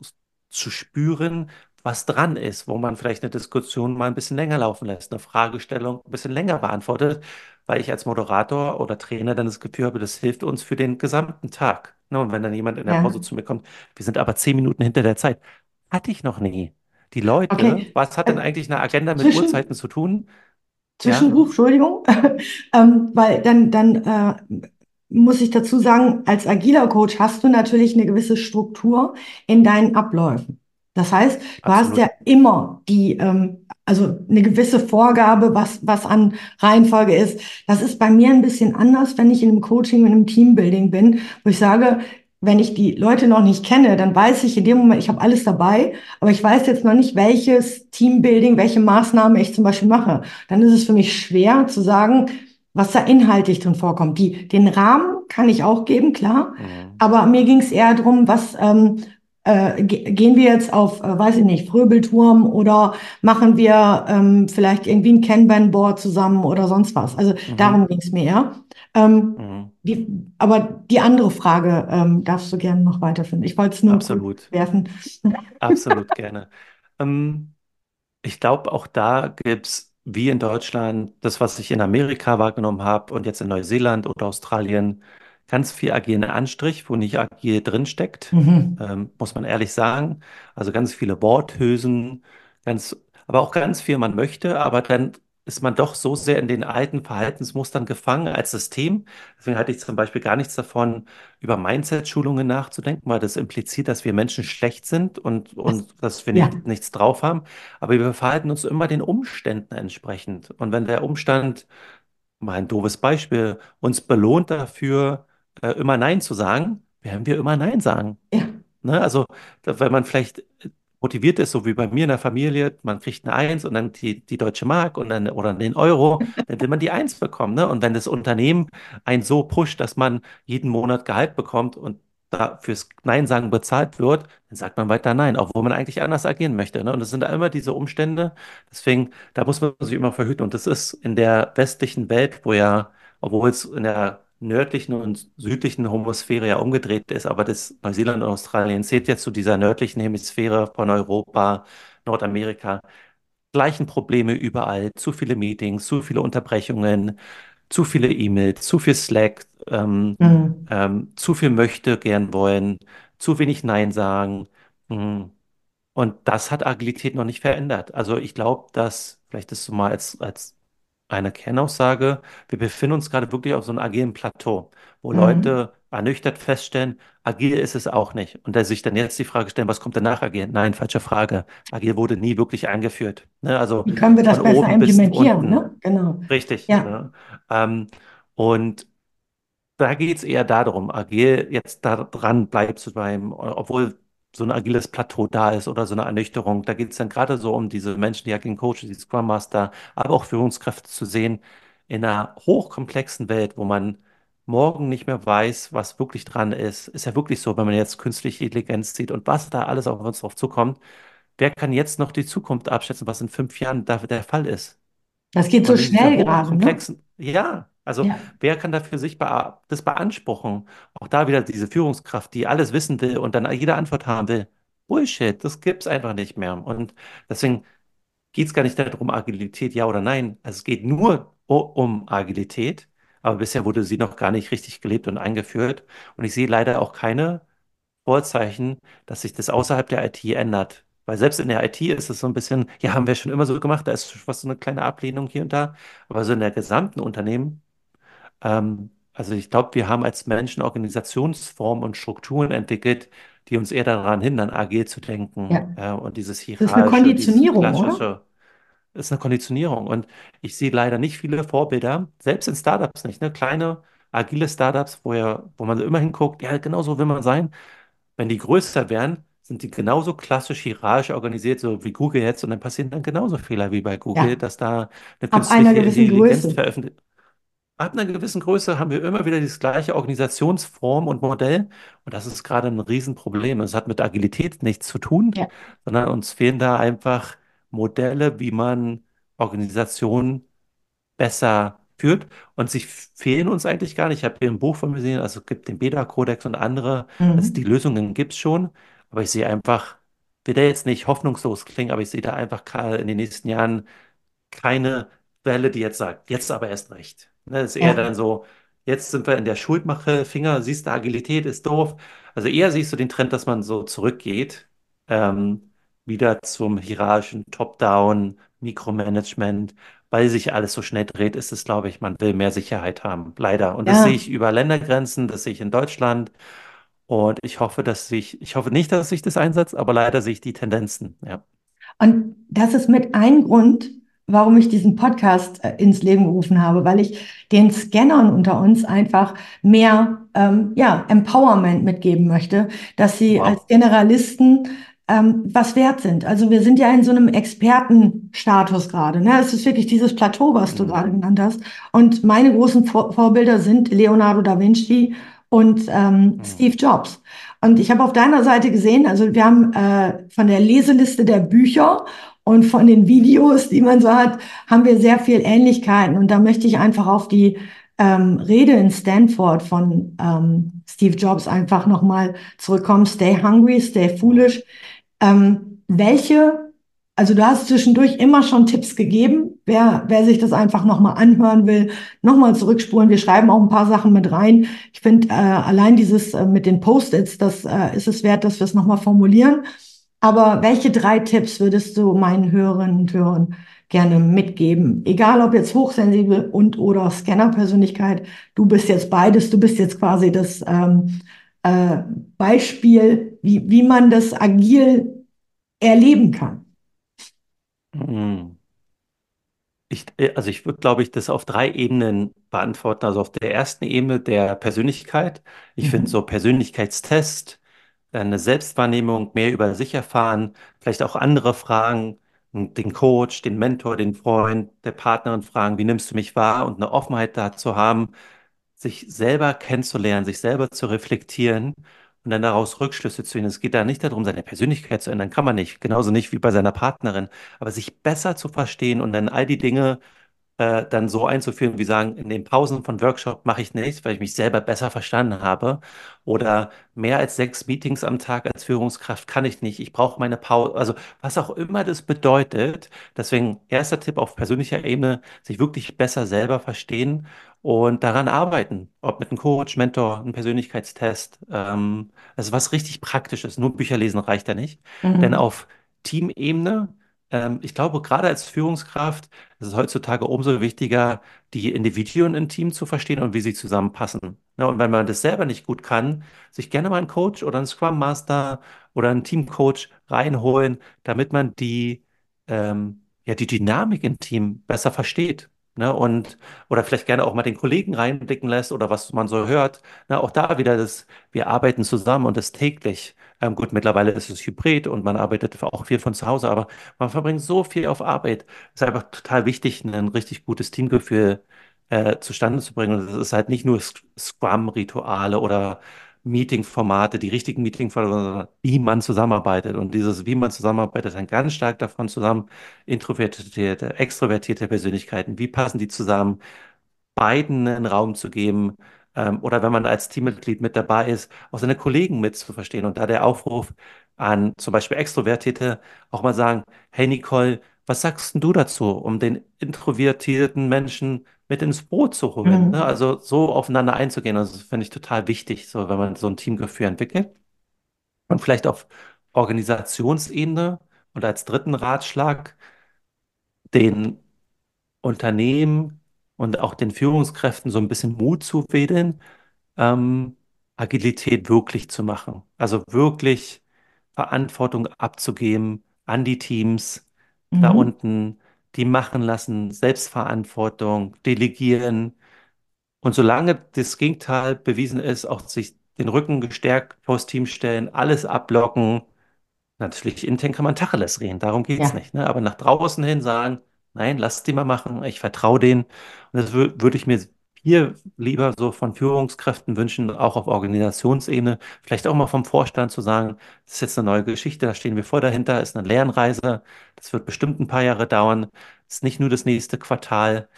zu spüren, was dran ist, wo man vielleicht eine Diskussion mal ein bisschen länger laufen lässt, eine Fragestellung ein bisschen länger beantwortet, weil ich als Moderator oder Trainer dann das Gefühl habe, das hilft uns für den gesamten Tag. Ne, Und wenn dann jemand in der Ja. Pause zu mir kommt, wir sind aber zehn Minuten hinter der Zeit, hatte ich noch nie. Die Leute, Okay. was hat denn eigentlich eine Agenda mit zwischen, Uhrzeiten zu tun? Ja, Zwischenruf, Entschuldigung, ähm, weil dann, dann äh, muss ich dazu sagen, als agiler Coach hast du natürlich eine gewisse Struktur in deinen Abläufen. Das heißt, du hast ja absolut. immer die, ähm, also eine gewisse Vorgabe, was, was an Reihenfolge ist. Das ist bei mir ein bisschen anders, wenn ich in einem Coaching, in einem Teambuilding bin, wo ich sage, wenn ich die Leute noch nicht kenne, dann weiß ich in dem Moment, ich habe alles dabei, aber ich weiß jetzt noch nicht, welches Teambuilding, welche Maßnahme ich zum Beispiel mache dann ist es für mich schwer zu sagen, was da inhaltlich drin vorkommt. Die, den Rahmen kann ich auch geben, klar, Mhm. aber mir ging es eher darum, was, ähm, äh, gehen wir jetzt auf, äh, weiß ich nicht, Fröbelturm oder machen wir ähm, vielleicht irgendwie ein Kanban-Board zusammen oder sonst was. Also Mhm. darum ging es mir eher. Ähm, Mhm. die, aber die andere Frage ähm, darfst du gerne noch weiterführen. Ich wollte es nur Absolut. werfen. Absolut gerne. Ähm, ich glaube, auch da gibt es, wie in Deutschland, das, was ich in Amerika wahrgenommen habe und jetzt in Neuseeland oder Australien, ganz viel agilen Anstrich, wo nicht agil drinsteckt, Mhm. ähm, muss man ehrlich sagen. Also ganz viele Worthülsen, ganz, aber auch ganz viel man möchte, aber dann ist man doch so sehr in den alten Verhaltensmustern gefangen als System. Deswegen hatte ich zum Beispiel gar nichts davon, über Mindset-Schulungen nachzudenken, weil das impliziert, dass wir Menschen schlecht sind und, und dass wir ja, nicht, nichts drauf haben. Aber wir verhalten uns immer den Umständen entsprechend. Und wenn der Umstand, mal ein doofes Beispiel, uns belohnt dafür, äh, immer Nein zu sagen, werden wir immer Nein sagen. ja, Ne? Also, da, wenn man vielleicht äh, motiviert ist, so wie bei mir in der Familie, man kriegt eine Eins und dann die, die Deutsche Mark und dann, oder den Euro, dann will man die Eins bekommen. Ne? Und wenn das Unternehmen einen so pusht, dass man jeden Monat Gehalt bekommt und da fürs Nein sagen bezahlt wird, dann sagt man weiter Nein, obwohl man eigentlich anders agieren möchte. Ne? Und das sind immer diese Umstände. Deswegen, da muss man sich immer verhüten. Und das ist in der westlichen Welt, wo ja, obwohl es in der nördlichen und südlichen Hemisphäre ja umgedreht ist, aber das Neuseeland und Australien zählt jetzt zu dieser nördlichen Hemisphäre von Europa, Nordamerika. Gleichen Probleme überall, zu viele Meetings, zu viele Unterbrechungen, zu viele E-Mails, zu viel Slack, ähm, mhm. ähm, zu viel möchte gern wollen, zu wenig Nein sagen. Mm. Und das hat Agilität noch nicht verändert. Also ich glaube, dass, vielleicht ist so mal als, als eine Kernaussage, wir befinden uns gerade wirklich auf so einem agilen Plateau, wo Mhm. Leute ernüchtert feststellen, agil ist es auch nicht. Und da sich dann jetzt die Frage stellen, was kommt denn nach agil? Nein, falsche Frage. Agil wurde nie wirklich eingeführt. Ne? Also Wie können wir das besser implementieren, ne? Genau. Richtig. Ja, Ne? Ähm, und da geht es eher darum, agil jetzt da dran bleibt zu bleiben, obwohl so ein agiles Plateau da ist oder so eine Ernüchterung. Da geht es dann gerade so um diese Menschen, die agilen Coaches, die Scrum Master, aber auch Führungskräfte zu sehen in einer hochkomplexen Welt, wo man morgen nicht mehr weiß, was wirklich dran ist. Ist ja wirklich so, wenn man jetzt künstliche Intelligenz sieht und was da alles auf uns drauf zukommt. Wer kann jetzt noch die Zukunft abschätzen, was in fünf Jahren da der Fall ist? das geht so Und schnell gerade, ne? ja, also Ja, wer kann dafür sich bea das beanspruchen? Auch da wieder diese Führungskraft, die alles wissen will und dann jede Antwort haben will. Bullshit, das gibt's einfach nicht mehr. Und deswegen geht es gar nicht darum, Agilität ja oder nein. Also es geht nur o- um Agilität, aber bisher wurde sie noch gar nicht richtig gelebt und eingeführt. Und ich sehe leider auch keine Vorzeichen, dass sich das außerhalb der IT ändert. Weil selbst in der IT ist es so ein bisschen, ja, haben wir schon immer so gemacht, da ist fast so eine kleine Ablehnung hier und da. Aber so in der gesamten Unternehmen, ähm, also ich glaube, wir haben als Menschen Organisationsformen und Strukturen entwickelt, die uns eher daran hindern, agil zu denken, ja. äh, und dieses Das ist eine Hierarchische, Konditionierung, oder? Klassische ist eine Konditionierung. Und ich sehe leider nicht viele Vorbilder, selbst in Startups nicht, ne? Kleine, agile Startups, wo, ja, wo man immer hinguckt, ja, genau so will man sein. Wenn die größer werden, sind die genauso klassisch hierarchisch organisiert, so wie Google jetzt, und dann passieren dann genauso Fehler wie bei Google, Ja, dass da eine ab künstliche Intelligenz veröffentlicht. Ab einer gewissen Größe haben wir immer wieder das gleiche Organisationsform und Modell, und das ist gerade ein Riesenproblem. Es hat mit Agilität nichts zu tun, Ja, sondern uns fehlen da einfach Modelle, wie man Organisationen besser führt. Und sie fehlen uns eigentlich gar nicht. Ich habe hier ein Buch von mir gesehen, also es gibt den Beda-Kodex und andere. Also die mhm. Lösungen gibt es schon, aber ich sehe einfach, will der jetzt nicht hoffnungslos klingen, aber ich sehe da einfach in den nächsten Jahren keine Welle, die jetzt sagt, jetzt aber erst recht. Ne, das ist eher Ja, dann so, jetzt sind wir in der Schuldmache, Finger, siehst du, Agilität ist doof. Also eher siehst du den Trend, dass man so zurückgeht, ähm, wieder zum hierarchischen Top-Down, Mikromanagement, weil sich alles so schnell dreht, ist es, glaube ich, man will mehr Sicherheit haben, leider. Und das sehe ja. ich über Ländergrenzen, das sehe ich in Deutschland. Und ich hoffe, dass sich, ich hoffe nicht, dass sich das einsetzt, aber leider sehe ich die Tendenzen, ja. Und das ist mit ein Grund, warum ich diesen Podcast äh, ins Leben gerufen habe, weil ich den Scannern unter uns einfach mehr ähm, ja, Empowerment mitgeben möchte, dass sie als Wow. Generalisten ähm, was wert sind. Also wir sind ja in so einem Expertenstatus gerade. Ne? Es ist wirklich dieses Plateau, was du Mhm. gerade genannt hast. Und meine großen Vor Vorbilder sind Leonardo da Vinci und ähm, Mhm. Steve Jobs. Und ich habe auf deiner Seite gesehen, also wir haben äh, von der Leseliste der Bücher und von den Videos, die man so hat, haben wir sehr viel Ähnlichkeiten. Und da möchte ich einfach auf die ähm, Rede in Stanford von ähm, Steve Jobs einfach nochmal zurückkommen. Stay hungry, stay foolish. Ähm, welche, also du hast zwischendurch immer schon Tipps gegeben, wer, wer sich das einfach nochmal anhören will, nochmal zurückspulen. Wir schreiben auch ein paar Sachen mit rein. Ich finde äh, allein dieses äh, mit den Post-its, das äh, ist es wert, dass wir es nochmal formulieren. Aber welche drei Tipps würdest du meinen Hörerinnen und Hörern gerne mitgeben? Egal ob jetzt hochsensibel und oder Scanner-Persönlichkeit, du bist jetzt beides, du bist jetzt quasi das ähm, äh, Beispiel, wie, wie man das agil erleben kann. Mhm. Ich, äh, also ich würde, glaube ich, das auf drei Ebenen beantworten. Also auf der ersten Ebene der Persönlichkeit. Ich finde Mhm. so Persönlichkeitstest, eine Selbstwahrnehmung, mehr über sich erfahren, vielleicht auch andere Fragen, den Coach, den Mentor, den Freund, der Partnerin fragen, wie nimmst du mich wahr? Und eine Offenheit dazu haben, sich selber kennenzulernen, sich selber zu reflektieren und dann daraus Rückschlüsse zu ziehen. Es geht da nicht darum, seine Persönlichkeit zu ändern, kann man nicht, genauso nicht wie bei seiner Partnerin, aber sich besser zu verstehen und dann all die Dinge äh, dann so einzuführen, wie sagen, in den Pausen von Workshop mache ich nichts, weil ich mich selber besser verstanden habe. Oder mehr als sechs Meetings am Tag als Führungskraft kann ich nicht. Ich brauche meine Pause. Also was auch immer das bedeutet. Deswegen erster Tipp auf persönlicher Ebene, sich wirklich besser selber verstehen und daran arbeiten. Ob mit einem Coach, Mentor, einem Persönlichkeitstest. Ähm, also was richtig Praktisches. Nur Bücher lesen reicht ja nicht. Denn Mhm. auf Teamebene, ich glaube, gerade als Führungskraft, es ist heutzutage umso wichtiger, die Individuen im Team zu verstehen und wie sie zusammenpassen. Ja, und wenn man das selber nicht gut kann, sich gerne mal einen Coach oder einen Scrum Master oder einen Teamcoach reinholen, damit man die, ähm, ja, die Dynamik im Team besser versteht. Ne? Und, oder vielleicht gerne auch mal den Kollegen reinblicken lässt oder was man so hört. Na, auch da wieder das, wir arbeiten zusammen und das täglich. Ähm, gut, mittlerweile ist es hybrid und man arbeitet auch viel von zu Hause, aber man verbringt so viel auf Arbeit ist einfach total wichtig, ein richtig gutes Teamgefühl äh, zustande zu bringen. Und das ist halt nicht nur Sc- Scrum-Rituale oder Meeting-Formate, die richtigen Meeting-Formate, sondern wie man zusammenarbeitet. Und dieses, wie man zusammenarbeitet, hängt ganz stark davon zusammen, introvertierte, extrovertierte Persönlichkeiten, wie passen die zusammen? beiden einen Raum zu geben ähm, oder wenn man als Teammitglied mit dabei ist, auch seine Kollegen mitzuverstehen. Und da der Aufruf an zum Beispiel Extrovertierte auch mal sagen, hey Nicole, was sagst denn du dazu, um den introvertierten Menschen mit ins Boot zu holen? Ne? Mhm. Also so aufeinander einzugehen, also das finde ich total wichtig, so wenn man so ein Teamgefühl entwickelt. Und vielleicht auf Organisationsebene und als dritten Ratschlag den Unternehmen und auch den Führungskräften so ein bisschen Mut zuwedeln, ähm, Agilität wirklich zu machen. Also wirklich Verantwortung abzugeben an die Teams da Mhm. unten, die machen lassen, Selbstverantwortung, delegieren. Und solange das Gegenteil bewiesen ist, auch sich den Rücken gestärkt vors Team stellen, alles abblocken, Natürlich intern kann man Tacheles reden, darum geht's Ja. nicht, ne? Aber nach draußen hin sagen, nein, lass die mal machen, ich vertraue denen. Und das wür- würde ich mir hier lieber so von Führungskräften wünschen, auch auf Organisationsebene, vielleicht auch mal vom Vorstand zu sagen, das ist jetzt eine neue Geschichte, da stehen wir voll dahinter, ist eine Lernreise, das wird bestimmt ein paar Jahre dauern, ist nicht nur das nächste Quartal.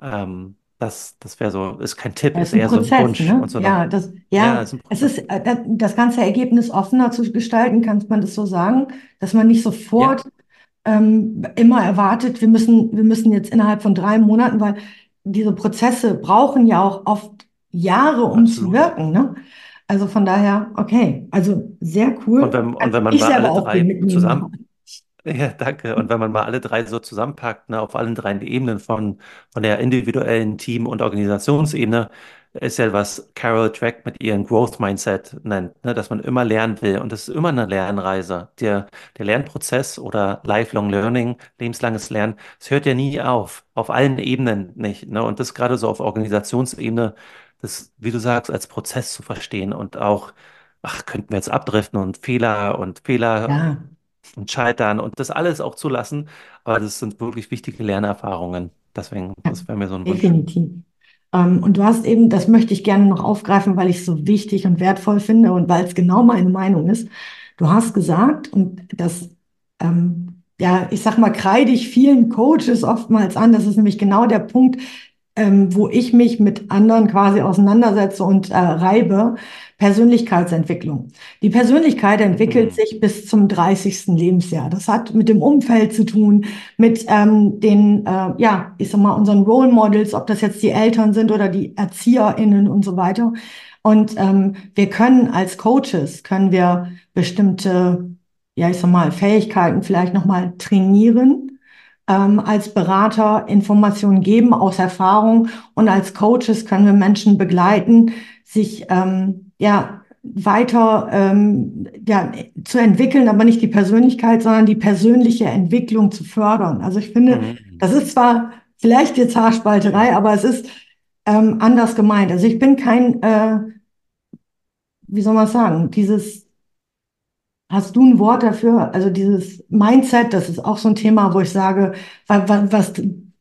Ähm, das das wäre so, ist kein Tipp, Das ist ist eher so ein Prozess, Wunsch ne? und so Ja, das, ja, ja, ist ein es ist Prozess. äh, das, ganze Ergebnis offener zu gestalten, kann man das so sagen, dass man nicht Ja, sofort ähm, immer erwartet, wir müssen, wir müssen jetzt innerhalb von drei Monaten, weil diese Prozesse brauchen ja auch oft Jahre, um zu absolut. wirken, ne? Also von daher, okay, also sehr Und cool. wenn, und wenn man ich mal alle drei zusammen, ja, danke. Und wenn man mal alle drei so zusammenpackt, ne, auf allen drei Ebenen von, von der individuellen Team- und Organisationsebene, ist ja, was Carol Dweck mit ihrem Growth Mindset nennt, ne, dass man immer lernen will. Und das ist immer eine Lernreise. Der, der Lernprozess oder Lifelong Learning, lebenslanges Lernen, es hört ja nie auf. Auf allen Ebenen nicht. Ne? Und das gerade so auf Organisationsebene, das, wie du sagst, als Prozess zu verstehen und auch ach, könnten wir jetzt abdriften und Fehler und Fehler Ja, und Scheitern und das alles auch zulassen. Aber das sind wirklich wichtige Lernerfahrungen. Deswegen, das wäre mir so ein Wunsch. definitiv. Ähm, und du hast eben, das möchte ich gerne noch aufgreifen, weil ich es so wichtig und wertvoll finde und weil es genau meine Meinung ist. Du hast gesagt, und das, ähm, ja, ich sag mal, kreide ich vielen Coaches oftmals an. Das ist nämlich genau der Punkt, ähm, wo ich mich mit anderen quasi auseinandersetze und äh, reibe, Persönlichkeitsentwicklung. Die Persönlichkeit entwickelt mhm. sich bis zum 30. Lebensjahr. Das hat mit dem Umfeld zu tun, mit ähm, den, äh, ja, ich sag mal, unseren Role Models, ob das jetzt die Eltern sind oder die ErzieherInnen und so weiter. Und ähm, wir können als Coaches, können wir bestimmte, ja, ich sag mal, Fähigkeiten vielleicht nochmal trainieren ähm, als Berater Informationen geben aus Erfahrung und als Coaches können wir Menschen begleiten, sich ähm, ja weiter ähm, ja, zu entwickeln, aber nicht die Persönlichkeit, sondern die persönliche Entwicklung zu fördern. Also ich finde, mhm. das ist zwar vielleicht jetzt Haarspalterei, aber es ist ähm, anders gemeint. Also ich bin kein, äh, wie soll man sagen, dieses Hast du ein Wort dafür? Also dieses Mindset, das ist auch so ein Thema, wo ich sage, was, was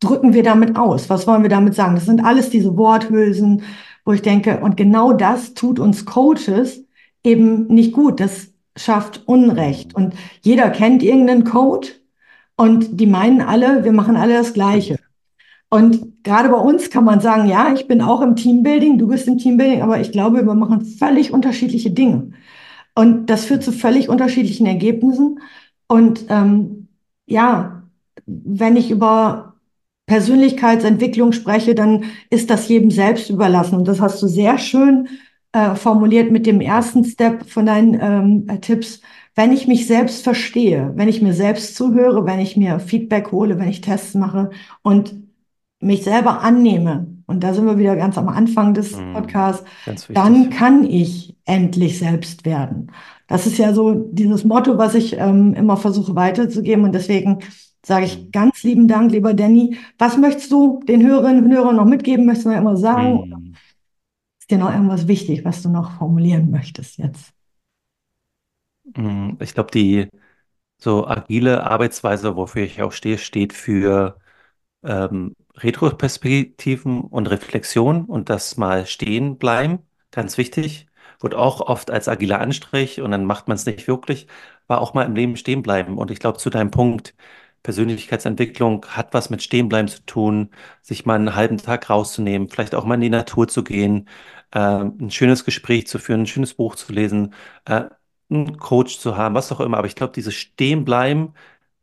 drücken wir damit aus? Was wollen wir damit sagen? Das sind alles diese Worthülsen, wo ich denke, und genau das tut uns Coaches eben nicht gut. Das schafft Unrecht. Und jeder kennt irgendeinen Code und die meinen alle, wir machen alle das Gleiche. Und gerade bei uns kann man sagen, ja, ich bin auch im Teambuilding, du bist im Teambuilding, aber ich glaube, wir machen völlig unterschiedliche Dinge. Und das führt zu völlig unterschiedlichen Ergebnissen. Und ähm, ja, wenn ich über Persönlichkeitsentwicklung spreche, dann ist das jedem selbst überlassen. Und das hast du sehr schön äh, formuliert mit dem ersten Step von deinen ähm, äh, Tipps. Wenn ich mich selbst verstehe, wenn ich mir selbst zuhöre, wenn ich mir Feedback hole, wenn ich Tests mache und mich selber annehme, und da sind wir wieder ganz am Anfang des mhm. Podcasts, dann kann ich endlich selbst werden. Das ist ja so dieses Motto, was ich ähm, immer versuche weiterzugeben. Und deswegen sage ich mhm. ganz lieben Dank, lieber Danny. Was möchtest du den Hörerinnen und Hörern noch mitgeben? Möchtest du noch irgendwas sagen? Mhm. Ist dir noch irgendwas wichtig, was du noch formulieren möchtest jetzt? Mhm. Ich glaube, die so agile Arbeitsweise, wofür ich auch stehe, steht für ähm, Retroperspektiven und Reflexion und das mal stehen bleiben, ganz wichtig. Wurde auch oft als agiler Anstrich und dann macht man es nicht wirklich, war auch mal im Leben stehen bleiben. Und ich glaube, zu deinem Punkt, Persönlichkeitsentwicklung hat was mit Stehenbleiben zu tun, sich mal einen halben Tag rauszunehmen, vielleicht auch mal in die Natur zu gehen, äh, ein schönes Gespräch zu führen, ein schönes Buch zu lesen, äh, einen Coach zu haben, was auch immer. Aber ich glaube, dieses Stehenbleiben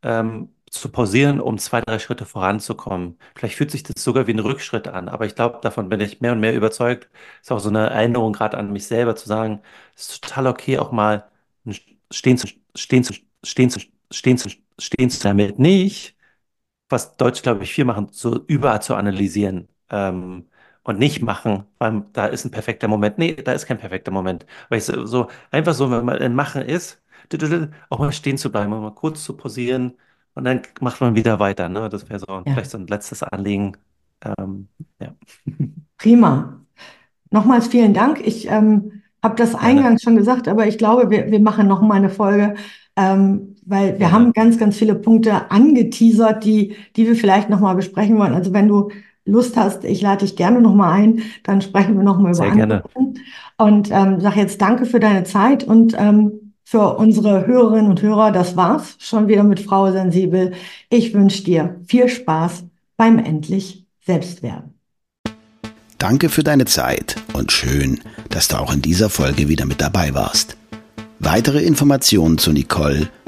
ähm, zu pausieren, um zwei, drei Schritte voranzukommen. Vielleicht fühlt sich das sogar wie ein Rückschritt an, aber ich glaube, davon bin ich mehr und mehr überzeugt. Ist auch so eine Erinnerung gerade an mich selber zu sagen, es ist total okay, auch mal stehen zu, stehen zu, stehen zu, stehen zu, damit nicht, was Deutsch, glaube ich, viel machen, so überall zu analysieren. Ähm, und nicht machen, weil da ist ein perfekter Moment. Nee, da ist kein perfekter Moment. Weil ich so, so einfach so, wenn man in Machen ist, auch mal stehen zu bleiben, mal kurz zu pausieren, und dann macht man wieder weiter. Ne? Das wäre so ja. vielleicht so ein letztes Anliegen. Ähm, ja. Prima. Nochmals vielen Dank. Ich ähm, habe das eingangs schon gesagt, aber ich glaube, wir, wir machen noch mal eine Folge, ähm, weil wir ja. haben ganz, ganz viele Punkte angeteasert, die, die wir vielleicht noch mal besprechen wollen. Also wenn du Lust hast, ich lade dich gerne noch mal ein, dann sprechen wir noch mal über Sehr andere. Gerne. Und ähm, sag jetzt danke für deine Zeit und ähm, für unsere Hörerinnen und Hörer, das war's schon wieder mit Frau Sensibel. Ich wünsche dir viel Spaß beim endlich Selbstwerden. Danke für deine Zeit und schön, dass du auch in dieser Folge wieder mit dabei warst. Weitere Informationen zu Nicole,